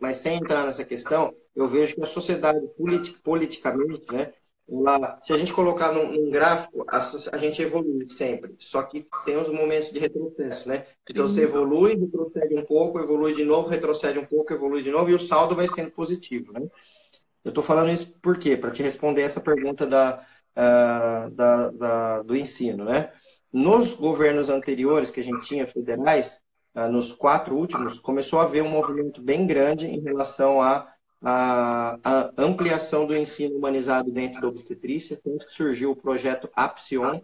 Mas sem entrar nessa questão, eu vejo que a sociedade politic, politicamente, né, ela, se a gente colocar num, num gráfico, a, a, gente evolui sempre. Só que tem os momentos de retrocesso, né? Então você evolui, retrocede um pouco, evolui de novo, retrocede um pouco, evolui de novo e o saldo vai sendo positivo, né? Eu estou falando isso por quê? Para te responder essa pergunta da, uh, da, da, do ensino, né? Nos governos anteriores que a gente tinha, federais, nos quatro últimos, começou a haver um movimento bem grande em relação à, à, à ampliação do ensino humanizado dentro da obstetrícia, tanto que surgiu o projeto APSION,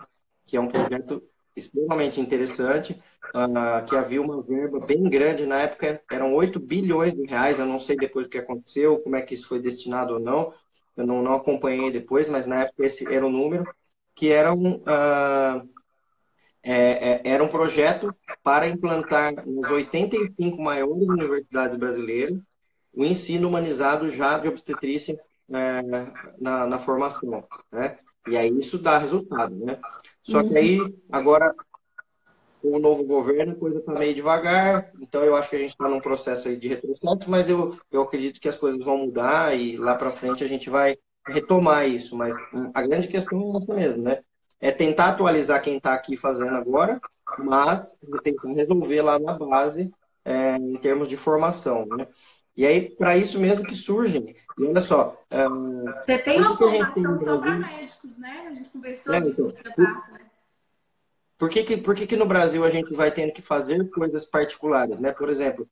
que é um projeto extremamente interessante, uh, que havia uma verba bem grande, na época eram 8 bilhões de reais, eu não sei depois o que aconteceu, como é que isso foi destinado ou não, eu não, não acompanhei depois, mas na época esse era o número, que eram uh, é, é, era um projeto para implantar nas 85 maiores universidades brasileiras o ensino humanizado já de obstetrícia é, na, na formação, né? E aí isso dá resultado, né? Só que aí, agora, com o novo governo, a coisa está meio devagar, então eu acho que a gente está num processo de retrocesso, mas eu, eu acredito que as coisas vão mudar e lá para frente a gente vai retomar isso. Mas a grande questão é essa mesmo, né? É tentar atualizar quem está aqui fazendo agora, mas tentar resolver lá na base é, em termos de formação, né? E aí, para isso mesmo que surgem. E olha só. Você tem uma formação só para médicos, né? A gente conversou é, então, né? Por que, que, por que, que no Brasil a gente vai tendo que fazer coisas particulares, né? Por exemplo,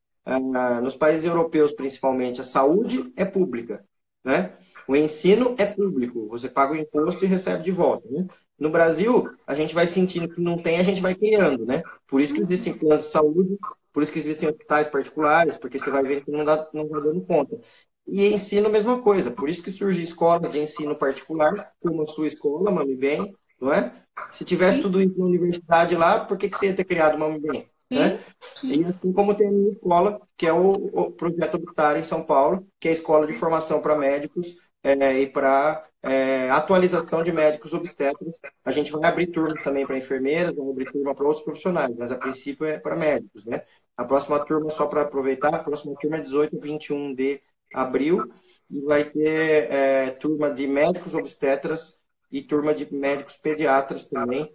nos países europeus, principalmente, a saúde é pública, né? O ensino é público, você paga o imposto e recebe de volta, né? No Brasil, a gente vai sentindo que não tem, a gente vai criando, né? Por isso que existem planos de saúde por isso que existem hospitais particulares, porque você vai ver que não está não tá dando conta. E ensino, mesma coisa. Por isso que surgem escolas de ensino particular, como a sua escola, Mami Bem, não é? Se tivesse Sim. tudo isso na universidade lá, por que, que você ia ter criado Mami Bem? Né? E assim como tem a minha escola, que é o, o Projeto Habitar em São Paulo, que é a escola de formação para médicos é, e para é, atualização de médicos obstetras. A gente vai abrir turma também para enfermeiras, vai abrir turma para outros profissionais, mas a princípio é para médicos, né? A próxima turma, só para aproveitar, a próxima turma é 18 e 21 de abril e vai ter é, turma de médicos obstetras e turma de médicos pediatras também,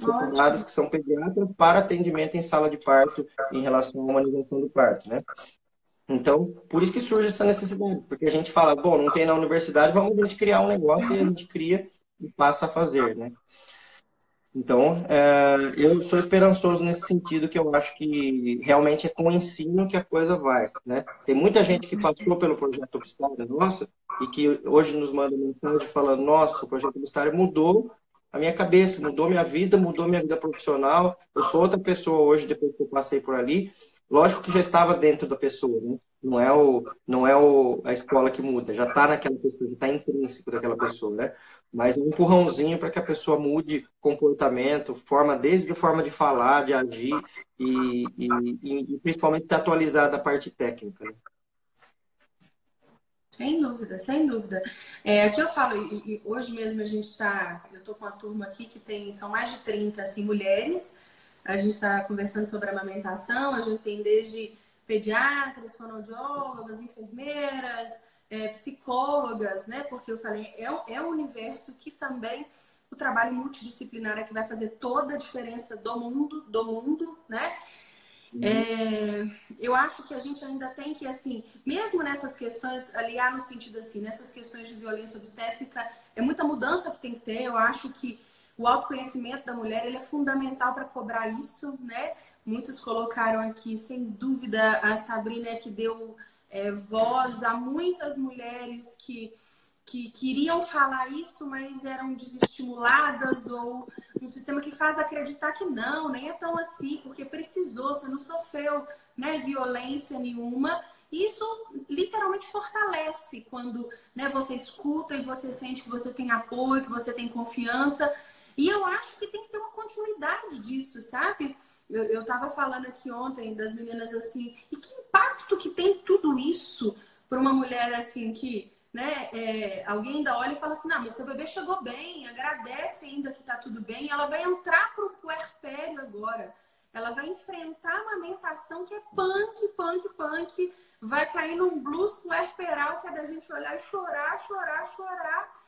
formados que são pediatras para atendimento em sala de parto em relação à humanização do parto, né? Então, por isso que surge essa necessidade, porque a gente fala, bom, não tem na universidade, vamos a gente criar um negócio e a gente cria e passa a fazer, né? Então, é, eu sou esperançoso nesse sentido, que eu acho que realmente é com o ensino que a coisa vai. Né? Tem muita gente que passou pelo projeto Obstário nossa e que hoje nos manda mensagem falando: nossa, o projeto Obstário mudou a minha cabeça, mudou minha vida, mudou minha vida profissional. Eu sou outra pessoa hoje depois que eu passei por ali. Lógico que já estava dentro da pessoa, né? Não é, o, não é o, a escola que muda, já está naquela pessoa, já está intrínseco daquela pessoa, né? mas um empurrãozinho para que a pessoa mude comportamento, forma desde forma de falar, de agir e, e, e principalmente estar atualizada a parte técnica. Né? Sem dúvida, sem dúvida. É, aqui eu falo, e, e hoje mesmo a gente está, eu estou com uma turma aqui que tem, são mais de 30 assim, mulheres, a gente está conversando sobre amamentação, a gente tem desde pediatras, fonoaudiólogas, enfermeiras, é, psicólogas, né? Porque eu falei, é, é um universo que também o trabalho multidisciplinar é que vai fazer toda a diferença do mundo, do mundo, né? Uhum. É, eu acho que a gente ainda tem que, assim, mesmo nessas questões, aliar no sentido assim, nessas questões de violência obstétrica, é muita mudança que tem que ter. Eu acho que o autoconhecimento da mulher ele é fundamental para cobrar isso, né? Muitos colocaram aqui, sem dúvida, a Sabrina que deu é, voz a muitas mulheres que, que queriam falar isso, mas eram desestimuladas, ou um sistema que faz acreditar que não, nem é tão assim, porque precisou, você não sofreu né, violência nenhuma. Isso literalmente fortalece quando né, você escuta e você sente que você tem apoio, que você tem confiança. E eu acho que tem que ter uma continuidade disso, sabe? Eu, eu tava falando aqui ontem das meninas assim, e que impacto que tem tudo isso para uma mulher assim que, né, é, alguém ainda olha e fala assim, não, mas seu bebê chegou bem, agradece ainda que tá tudo bem, ela vai entrar pro puerpério agora. Ela vai enfrentar a amamentação que é punk, punk, punk, vai cair num blues puerperal que é da gente olhar e chorar, chorar, chorar.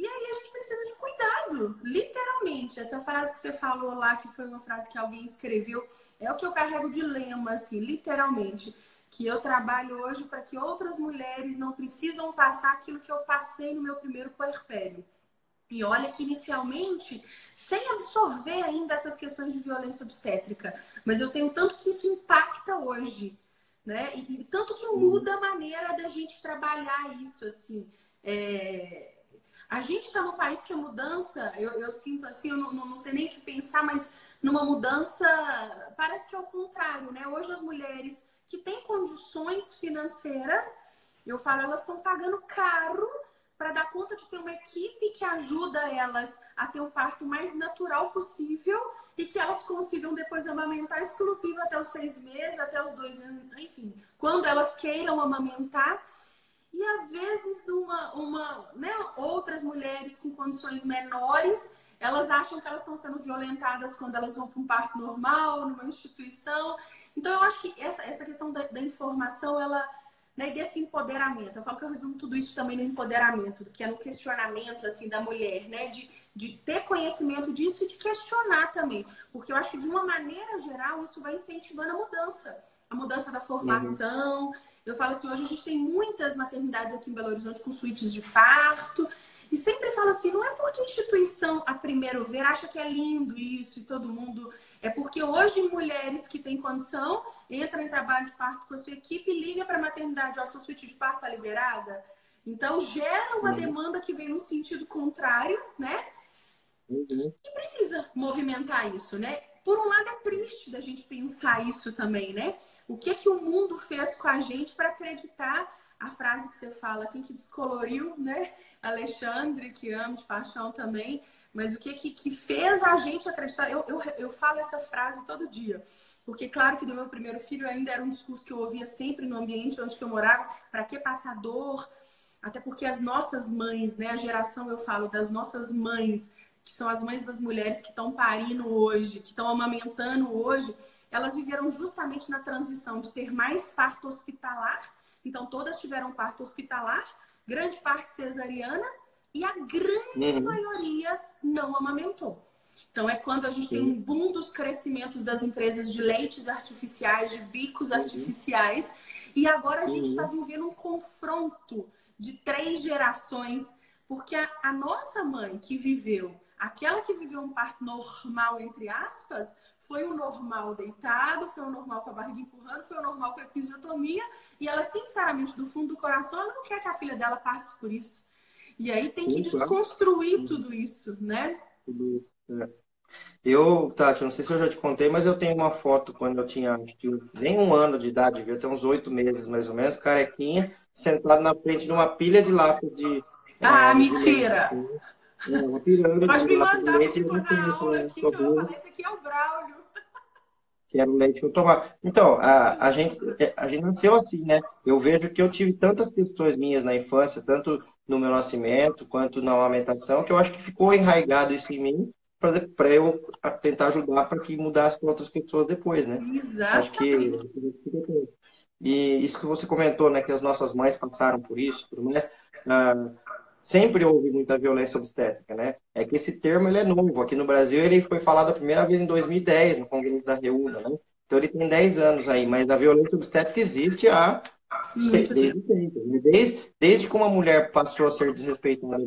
E aí a gente precisa de cuidado, literalmente. Essa frase que você falou lá, que foi uma frase que alguém escreveu, é o que eu carrego de lema, assim, literalmente. Que eu trabalho hoje para que outras mulheres não precisam passar aquilo que eu passei no meu primeiro puerpério. E olha que inicialmente, sem absorver ainda essas questões de violência obstétrica, mas eu sei o tanto que isso impacta hoje, né? E, e tanto que muda a maneira da gente trabalhar isso, assim. É a gente está num país que a mudança, eu, eu sinto assim, eu não, não, sei nem o que pensar, mas numa mudança, parece que é o contrário, né? Hoje as mulheres que têm condições financeiras, eu falo, elas estão pagando caro para dar conta de ter uma equipe que ajuda elas a ter o parto mais natural possível e que elas consigam depois amamentar exclusivo até os seis meses, até os dois anos, enfim, quando elas queiram amamentar. e às vezes uma, uma né, outras mulheres com condições menores elas acham que elas estão sendo violentadas quando elas vão para um parto normal, numa instituição. Então, eu acho que essa, essa questão da, da informação, ela, né, desse empoderamento. Eu falo que eu resumo tudo isso também no empoderamento, que é no questionamento assim da mulher, né, de, de ter conhecimento disso e de questionar também, porque eu acho que de uma maneira geral isso vai incentivando a mudança, a mudança da formação. Uhum. Eu falo assim, hoje a gente tem muitas maternidades aqui em Belo Horizonte com suítes de parto. E sempre falo assim, não é porque a instituição, a primeiro ver, acha que é lindo isso e todo mundo. É porque hoje mulheres que têm condição entram em trabalho de parto com a sua equipe e liga para a maternidade, ó, sua suíte de parto está liberada. Então gera uma uhum. demanda que vem no sentido contrário, né? Uhum. E precisa movimentar isso, né? Por um lado é triste da gente pensar isso também, né? O que que o mundo fez com a gente para acreditar a frase que você fala, quem que descoloriu, né? Alexandre, que amo de paixão também, mas o que, que, que fez a gente acreditar? Eu, eu, eu falo essa frase todo dia, porque, claro, que do meu primeiro filho ainda era um discurso que eu ouvia sempre no ambiente onde eu morava: para que passar dor? Até porque as nossas mães, né, a geração, eu falo, das nossas mães, que são as mães das mulheres que estão parindo hoje, que estão amamentando hoje, elas viveram justamente na transição de ter mais parto hospitalar então, todas tiveram parto hospitalar, grande parte cesariana, e a grande uhum. maioria não amamentou. Então, é quando a gente Sim. tem um boom dos crescimentos das empresas de leites artificiais, de bicos uhum. artificiais, e agora a gente está uhum. vivendo um confronto de três gerações, porque a, a nossa mãe que viveu, aquela que viveu um parto normal, entre aspas, foi o normal deitado, foi o normal com a barriga empurrando, foi o normal com a episiotomia. E ela, sinceramente, do fundo do coração, ela não quer que a filha dela passe por isso. E aí tem que desconstruir tudo isso, né? Tudo isso, é. Eu, Tati, não sei se eu já te contei, mas eu tenho uma foto quando eu tinha nem um ano de idade, devia ter uns oito meses mais ou menos, carequinha, sentado na frente de uma pilha de latas de. Ah, é, mentira! De... É, pirâmide. Pode me mandar para na aula aqui, que eu falar, esse aqui é o Braulio que era o leite que eu tomava. Então, a, a, gente, a gente nasceu assim, né? Eu vejo que eu tive tantas questões minhas na infância, tanto no meu nascimento quanto na amamentação, que eu acho que ficou enraizado isso em mim para eu tentar ajudar para que mudasse com outras pessoas depois, né? Exato. Acho que e isso que você comentou, né, que as nossas mães passaram por isso, tudo mais. Ah, sempre houve muita violência obstétrica, né? É que esse termo ele é novo. Aqui no Brasil ele foi falado a primeira vez em 2010, no Congresso da Reúna, né? Então ele tem 10 anos aí, mas a violência obstétrica existe há desde sempre. Né? Desde, desde que uma mulher passou a ser desrespeitada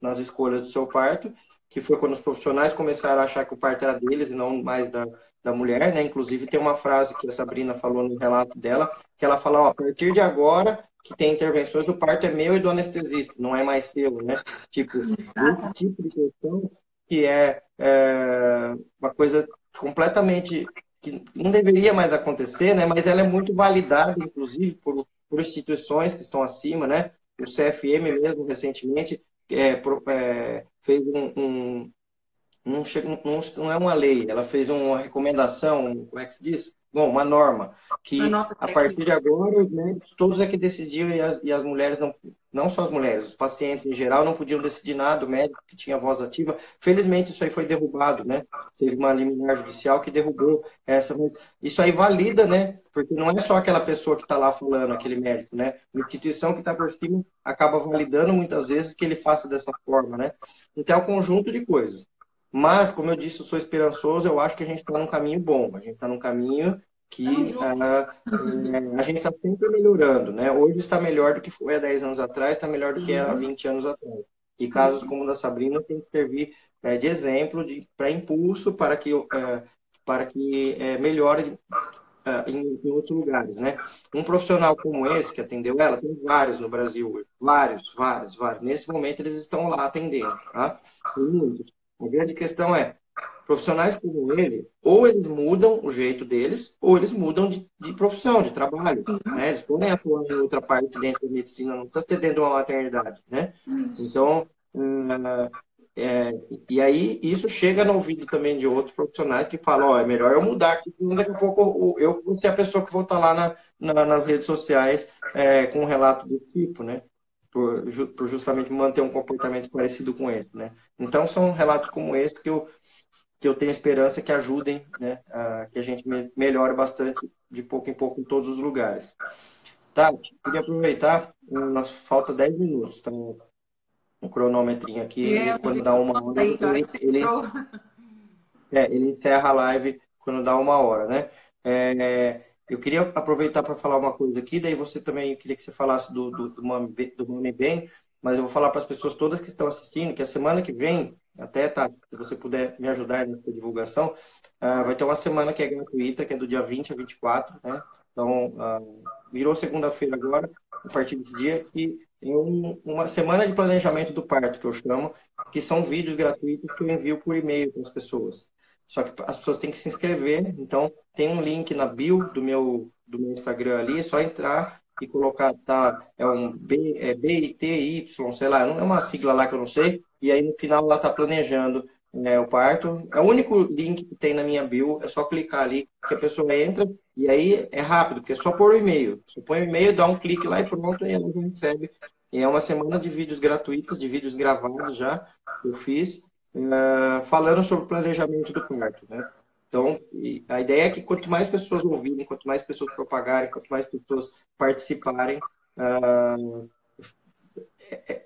nas escolhas do seu parto, que foi quando os profissionais começaram a achar que o parto era deles e não mais da, da mulher, né? Inclusive tem uma frase que a Sabrina falou no relato dela, que ela fala, ó, a partir de agora que tem intervenções, o parto é meu e do anestesista, não é mais seu, né? Tipo, esse tipo de questão que é, é, uma coisa completamente que não deveria mais acontecer, né? Mas ela é muito validada, inclusive, por, por instituições que estão acima, né? O CFM mesmo, recentemente, é, é, fez um, um não, não, não, é uma lei, ela fez uma recomendação, como é que se diz? Bom, uma norma, que a partir de agora os médicos todos é que decidiam e as, e as mulheres não, não só as mulheres, os pacientes em geral não podiam decidir nada, o médico que tinha voz ativa. Felizmente isso aí foi derrubado, né? Teve uma liminar judicial que derrubou essa. Isso aí valida, né? Porque não é só aquela pessoa que está lá falando, aquele médico, né? A instituição que está por cima acaba validando muitas vezes que ele faça dessa forma, né? Então é um conjunto de coisas. Mas, como eu disse, eu sou esperançoso, eu acho que a gente está num caminho bom, a gente está num caminho que uh, a gente está sempre melhorando, né? Hoje está melhor do que foi há 10 anos atrás, está melhor do que era há 20 uhum. anos atrás. E casos como o da Sabrina tem que servir é, de exemplo, para impulso, para que, uh, para que melhore em, em, outros lugares, né? Um profissional como esse, que atendeu ela, tem vários no Brasil, vários, vários, vários. Nesse momento eles estão lá atendendo, tá? Tem muitos. A grande questão é, profissionais como ele, ou eles mudam o jeito deles, ou eles mudam de, de profissão, de trabalho. Né? Eles podem atuar em outra parte dentro da medicina, não precisa ter dentro de uma maternidade. Né? Então, uh, é, e aí isso chega no ouvido também de outros profissionais que falam, ó, oh, é melhor eu mudar, porque daqui a pouco eu vou ser a pessoa que vou estar lá na, na, nas redes sociais é, com um relato do tipo, né? Por, por, justamente manter um comportamento parecido com esse, né? Então são relatos como esse que eu que eu tenho esperança que ajudem, né, a, que a gente me, melhore bastante de pouco em pouco em todos os lugares. Tá, queria aproveitar, nós falta 10 minutos, tá um cronômetrinho aqui, é, quando dá uma hora, aí, ele, ele, é, ele encerra a live quando dá uma hora, né? É, eu queria aproveitar para falar uma coisa aqui, daí você também queria que você falasse do, do, do, Mami, do Mami Bem, mas eu vou falar para as pessoas todas que estão assistindo que a semana que vem, até tá, se você puder me ajudar nessa divulgação, uh, vai ter uma semana que é gratuita, que é do dia 20 a 24, né? Então, uh, virou segunda-feira agora, a partir desse dia, e um, uma semana de planejamento do parto, que eu chamo, que são vídeos gratuitos que eu envio por e-mail para as pessoas. Só que as pessoas têm que se inscrever, então tem um link na bio do meu, do meu Instagram ali, é só entrar e colocar, tá, é um B, é BITY, sei lá, é uma sigla lá que eu não sei, e aí no final ela está planejando né, o parto. É o único link que tem na minha bio, é só clicar ali que a pessoa entra e aí é rápido, porque é só pôr o e-mail. Você põe o e-mail, dá um clique lá e pronto, e ela recebe. E é uma semana de vídeos gratuitos, de vídeos gravados já, que eu fiz, uh, falando sobre o planejamento do parto, né? Então, a ideia é que quanto mais pessoas ouvirem, quanto mais pessoas propagarem, quanto mais pessoas participarem, uh,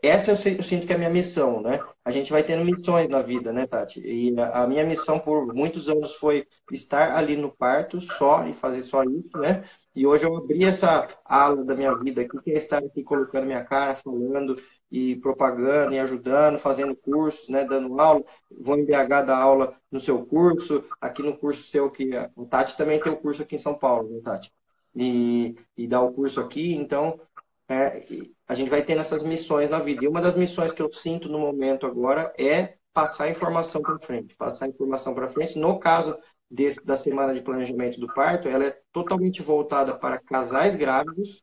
essa eu, sinto que é a minha missão, né? A gente vai tendo missões na vida, né, Tati? E a, minha missão por muitos anos foi estar ali no parto só e fazer só isso, né? E hoje eu abri essa ala da minha vida aqui, que é estar aqui colocando minha cara, falando e propagando e ajudando, fazendo cursos, né, dando aula. Vou em BH dar aula no seu curso, aqui no curso seu que o Tati também tem o curso aqui em São Paulo, né, Tati? E, e dá o curso aqui, então é, a gente vai tendo essas missões na vida. E uma das missões que eu sinto no momento agora é passar informação para frente, passar informação para frente. No caso desse, da semana de planejamento do parto, ela é totalmente voltada para casais grávidos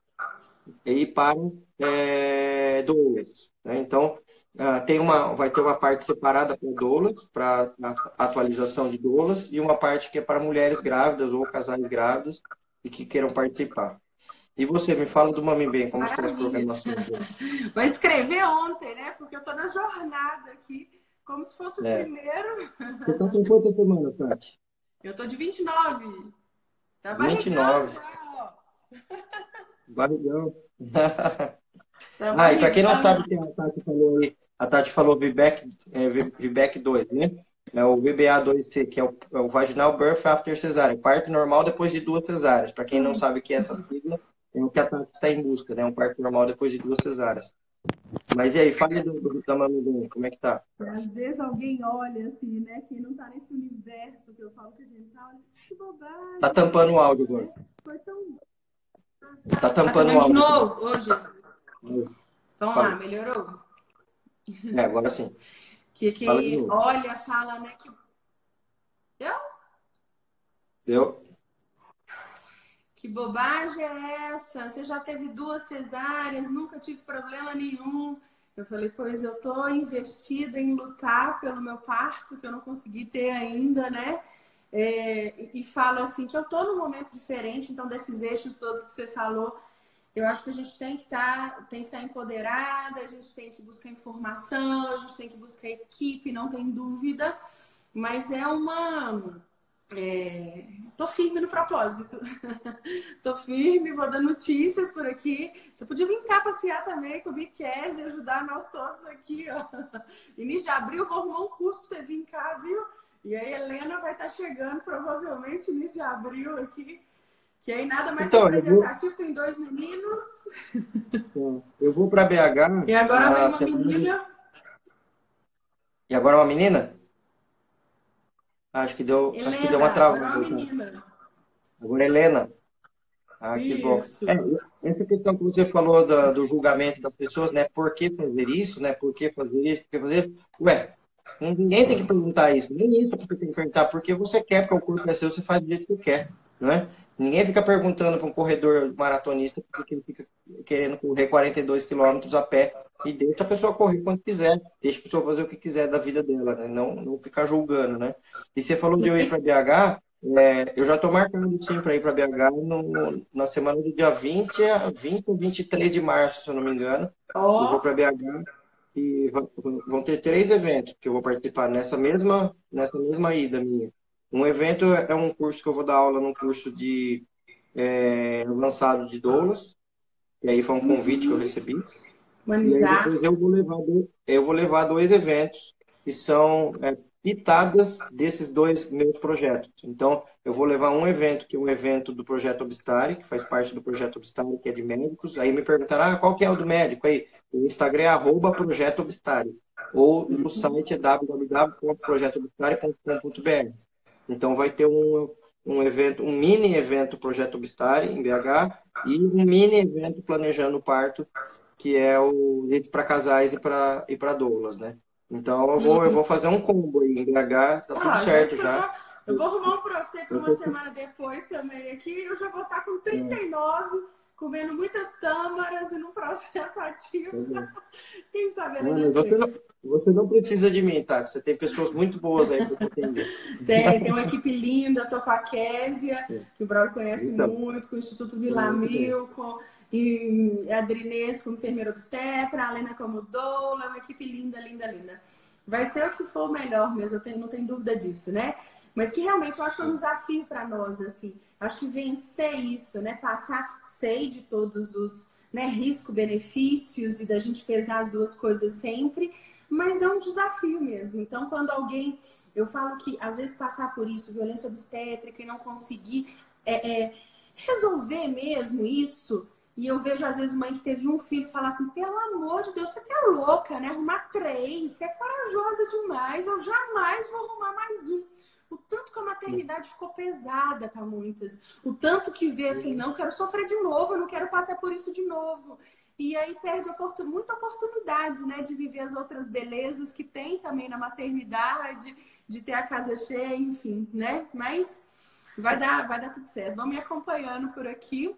e para é, doulas. Né? Então, uh, tem uma, vai ter uma parte separada para doulas, para atualização de doulas, e uma parte que é para mulheres grávidas ou casais grávidos e que queiram participar. E você, me fala do Mami Bem, como está essa programação? Vou escrever ontem, né? Porque eu estou na jornada aqui, como se fosse o é. primeiro. Você está com quantas semanas, Tati? Eu estou de 29. Tá 29. Já, barrigão. Tá ah, e para quem não sabe que a Tati falou aí, a Tati falou VBAC, é, VBAC 2, né? É o VBA2C, que é o, é o Vaginal Birth After Cesárea, parto normal depois de duas cesáreas. Para quem não sabe o que é essa sigla, é o que a Tati está em busca, né? Um parto normal depois de duas cesáreas. Mas e aí, fale do, do tamanho como é que tá? Às vezes alguém olha assim, né? Quem não tá nesse universo que eu falo que a gente tá, olha, que bobagem. Tá tampando o áudio agora. Foi tão... Tá tampando tá o áudio. de novo? Ô, Vamos lá, melhorou? É, agora sim. Que, que olha, fala, né? Que... Deu? Deu. Que bobagem é essa? Você já teve duas cesáreas, nunca tive problema nenhum. Eu falei, pois eu tô investida em lutar pelo meu parto, que eu não consegui ter ainda, né? É, e falo assim que eu tô num momento diferente, então desses eixos todos que você falou, eu acho que a gente tem que tá, estar tá empoderada, a gente tem que buscar informação, a gente tem que buscar equipe, não tem dúvida, mas é uma é, tô firme no propósito. tô firme, vou dar notícias por aqui. Você podia vir cá passear também com o Biquez e ajudar nós todos aqui, ó. Início de abril, vou arrumar um curso pra você vir cá, viu? E a Helena vai estar tá chegando, provavelmente, início de abril aqui. Que aí nada mais então, representativo, vou... tem dois meninos. Eu vou para BH. E agora vem uma menina. E agora uma menina? Acho que deu, Helena, acho que deu uma travada. Agora, é agora Helena. Ah, que bom. É, essa questão que você falou do, do, julgamento das pessoas, né? Por que fazer isso, né? Por que fazer isso? Por que fazer Ué, ninguém tem que perguntar isso. Nem isso você tem que perguntar. Porque você quer, porque o corpo é seu, você faz do jeito que você quer, não é? Ninguém fica perguntando para um corredor maratonista porque ele fica querendo correr 42 quilômetros a pé e deixa a pessoa correr quando quiser, deixa a pessoa fazer o que quiser da vida dela, né? não, não ficar julgando, né? E você falou de eu ir para BH, É, eu já estou marcando sim para ir para BH no, no, na semana do dia 20 a 20 ou 23 de março, se eu não me engano. Oh. Eu vou para BH e vão ter três eventos que eu vou participar nessa mesma, nessa mesma ida minha. Um evento é um curso que eu vou dar aula num curso de é, lançado de Doulas, e aí foi um convite que eu recebi. Humanizar. eu vou levar dois, eu vou levar dois eventos que são é, pitadas desses dois meus projetos. Então, eu vou levar um evento, que é um evento do Projeto Obstare, que faz parte do Projeto Obstare, que é de médicos. Aí me perguntaram, ah, qual que é o do médico? Aí, o Instagram é arroba Projeto Obstare. Ou o site é www.projetoobstare.com.br. Então, vai ter um, um evento, um mini evento Projeto Obstare, em BH, e um mini evento Planejando o Parto, que é o para casais e para e para doulas, né? Então eu vou, eu vou fazer um combo aí em BH, tá tudo ah, certo já. Eu vou arrumar um você para uma semana depois também aqui. Eu já vou estar com 39, hum. Comendo muitas tâmaras e num processo ativo. Quem sabe Mano, você, não, você não precisa de mim, tá? Você tem pessoas muito boas aí para entender. Tem, tem uma equipe linda, tô com a Késia, que o Braulio conhece então, muito, com o Instituto Vila com e a Adrinês como enfermeira obstetra, a Lena como doula, uma equipe linda, linda, linda. Vai ser o que for melhor mesmo, eu tenho, não tenho dúvida disso, né? Mas que realmente eu acho que é um desafio para nós, assim. Acho que vencer isso, né? Passar, sei de todos os né, risco-benefícios e da gente pesar as duas coisas sempre, mas é um desafio mesmo. Então, quando alguém. Eu falo que às vezes passar por isso, violência obstétrica e não conseguir é, é, resolver mesmo isso, e eu vejo, às vezes, mãe que teve um filho falar assim: pelo amor de Deus, você tá louca, né? Arrumar três, você é corajosa demais, eu jamais vou arrumar mais um. O tanto que a maternidade ficou pesada para muitas. O tanto que vê, assim, não quero sofrer de novo, eu não quero passar por isso de novo. E aí perde oportun... muita oportunidade, né? De viver as outras belezas que tem também na maternidade, de ter a casa cheia, enfim, né? Mas vai dar, vai dar tudo certo. Vão me acompanhando por aqui.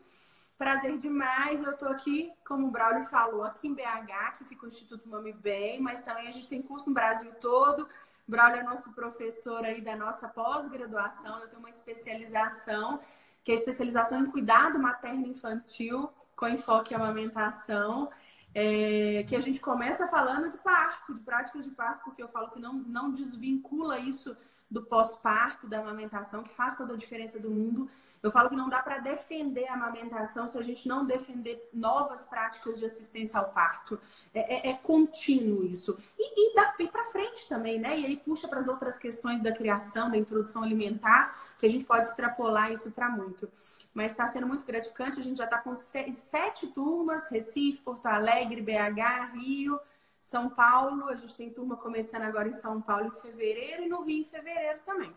Prazer demais. Eu estou aqui, como o Braulio falou, aqui em BH, que fica o Instituto Mami Bem, mas também a gente tem curso no Brasil todo. Braulio é nosso professor aí da nossa pós-graduação. Eu tenho uma especialização, que é especialização em cuidado materno infantil, com enfoque em amamentação. É, que a gente começa falando de parto, de práticas de parto, porque eu falo que não, não desvincula isso do pós-parto, da amamentação, que faz toda a diferença do mundo. Eu falo que não dá para defender a amamentação se a gente não defender novas práticas de assistência ao parto. É, é, é contínuo isso. E, e, e para frente também, né? E aí puxa para as outras questões da criação, da introdução alimentar, que a gente pode extrapolar isso para muito. Mas está sendo muito gratificante. A gente já está com sete turmas: Recife, Porto Alegre, BH, Rio. São Paulo, a gente tem turma começando agora em São Paulo em fevereiro e no Rio em fevereiro também.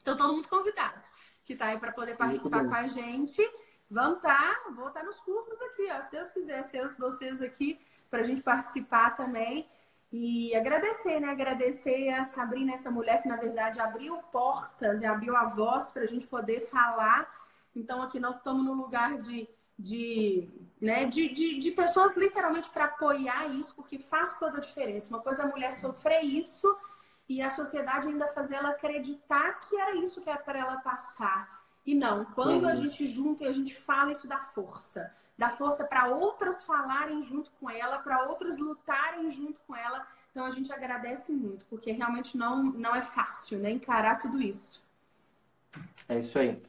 Então, todo mundo convidado que está aí para poder participar com a gente. Vamos estar, tá, vou estar tá nos cursos aqui, ó, se Deus quiser, ser vocês aqui para a gente participar também. E agradecer, né? Agradecer a Sabrina, essa mulher que na verdade abriu portas e abriu a voz para a gente poder falar. Então aqui nós estamos no lugar de, de, né, de, de, de pessoas literalmente para apoiar isso, porque faz toda a diferença. Uma coisa é a mulher sofrer isso e a sociedade ainda fazer ela acreditar que era isso que era para ela passar. E não, quando uhum. a gente junta e a gente fala, isso dá força. Dá força para outras falarem junto com ela, para outras lutarem junto com ela. Então a gente agradece muito, porque realmente não, não é fácil, né? Encarar tudo isso. É isso aí.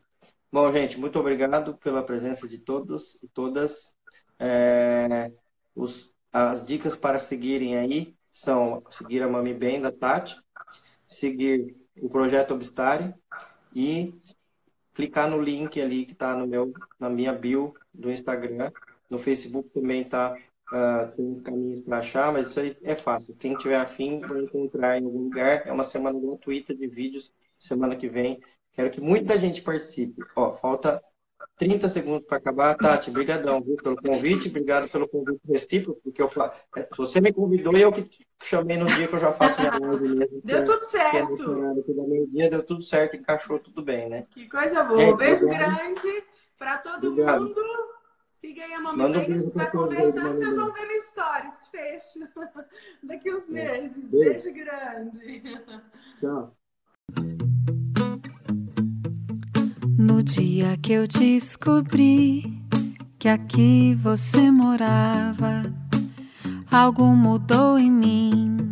Bom, gente, muito obrigado pela presença de todos e todas. É, os, as dicas para seguirem aí são seguir a Mami Bem da Tati, seguir o projeto Obstare e clicar no link ali que está no meu, na minha bio do Instagram. No Facebook também está uh, tem um caminho para achar, mas isso aí é fácil. Quem tiver afim vai encontrar em algum lugar. É uma semana gratuita de vídeos. Semana que vem quero que muita gente participe. Ó, falta 30 segundos para acabar. Tati, brigadão viu, pelo convite, obrigado pelo convite recíproco, porque eu é, você me convidou e eu que chamei no dia que eu já faço minha live mesmo. Deu é, tudo certo. Que é meio-dia, deu tudo certo, encaixou tudo bem, né? Que coisa boa. É, beijo grande para todo obrigado. mundo. Siga aí a Mamãe Bem, que a gente vai conversando, vocês vão ver no história, desfecho. Daqui uns meses. Beijo, beijo grande. Tchau. No dia que eu descobri que aqui você morava, algo mudou em mim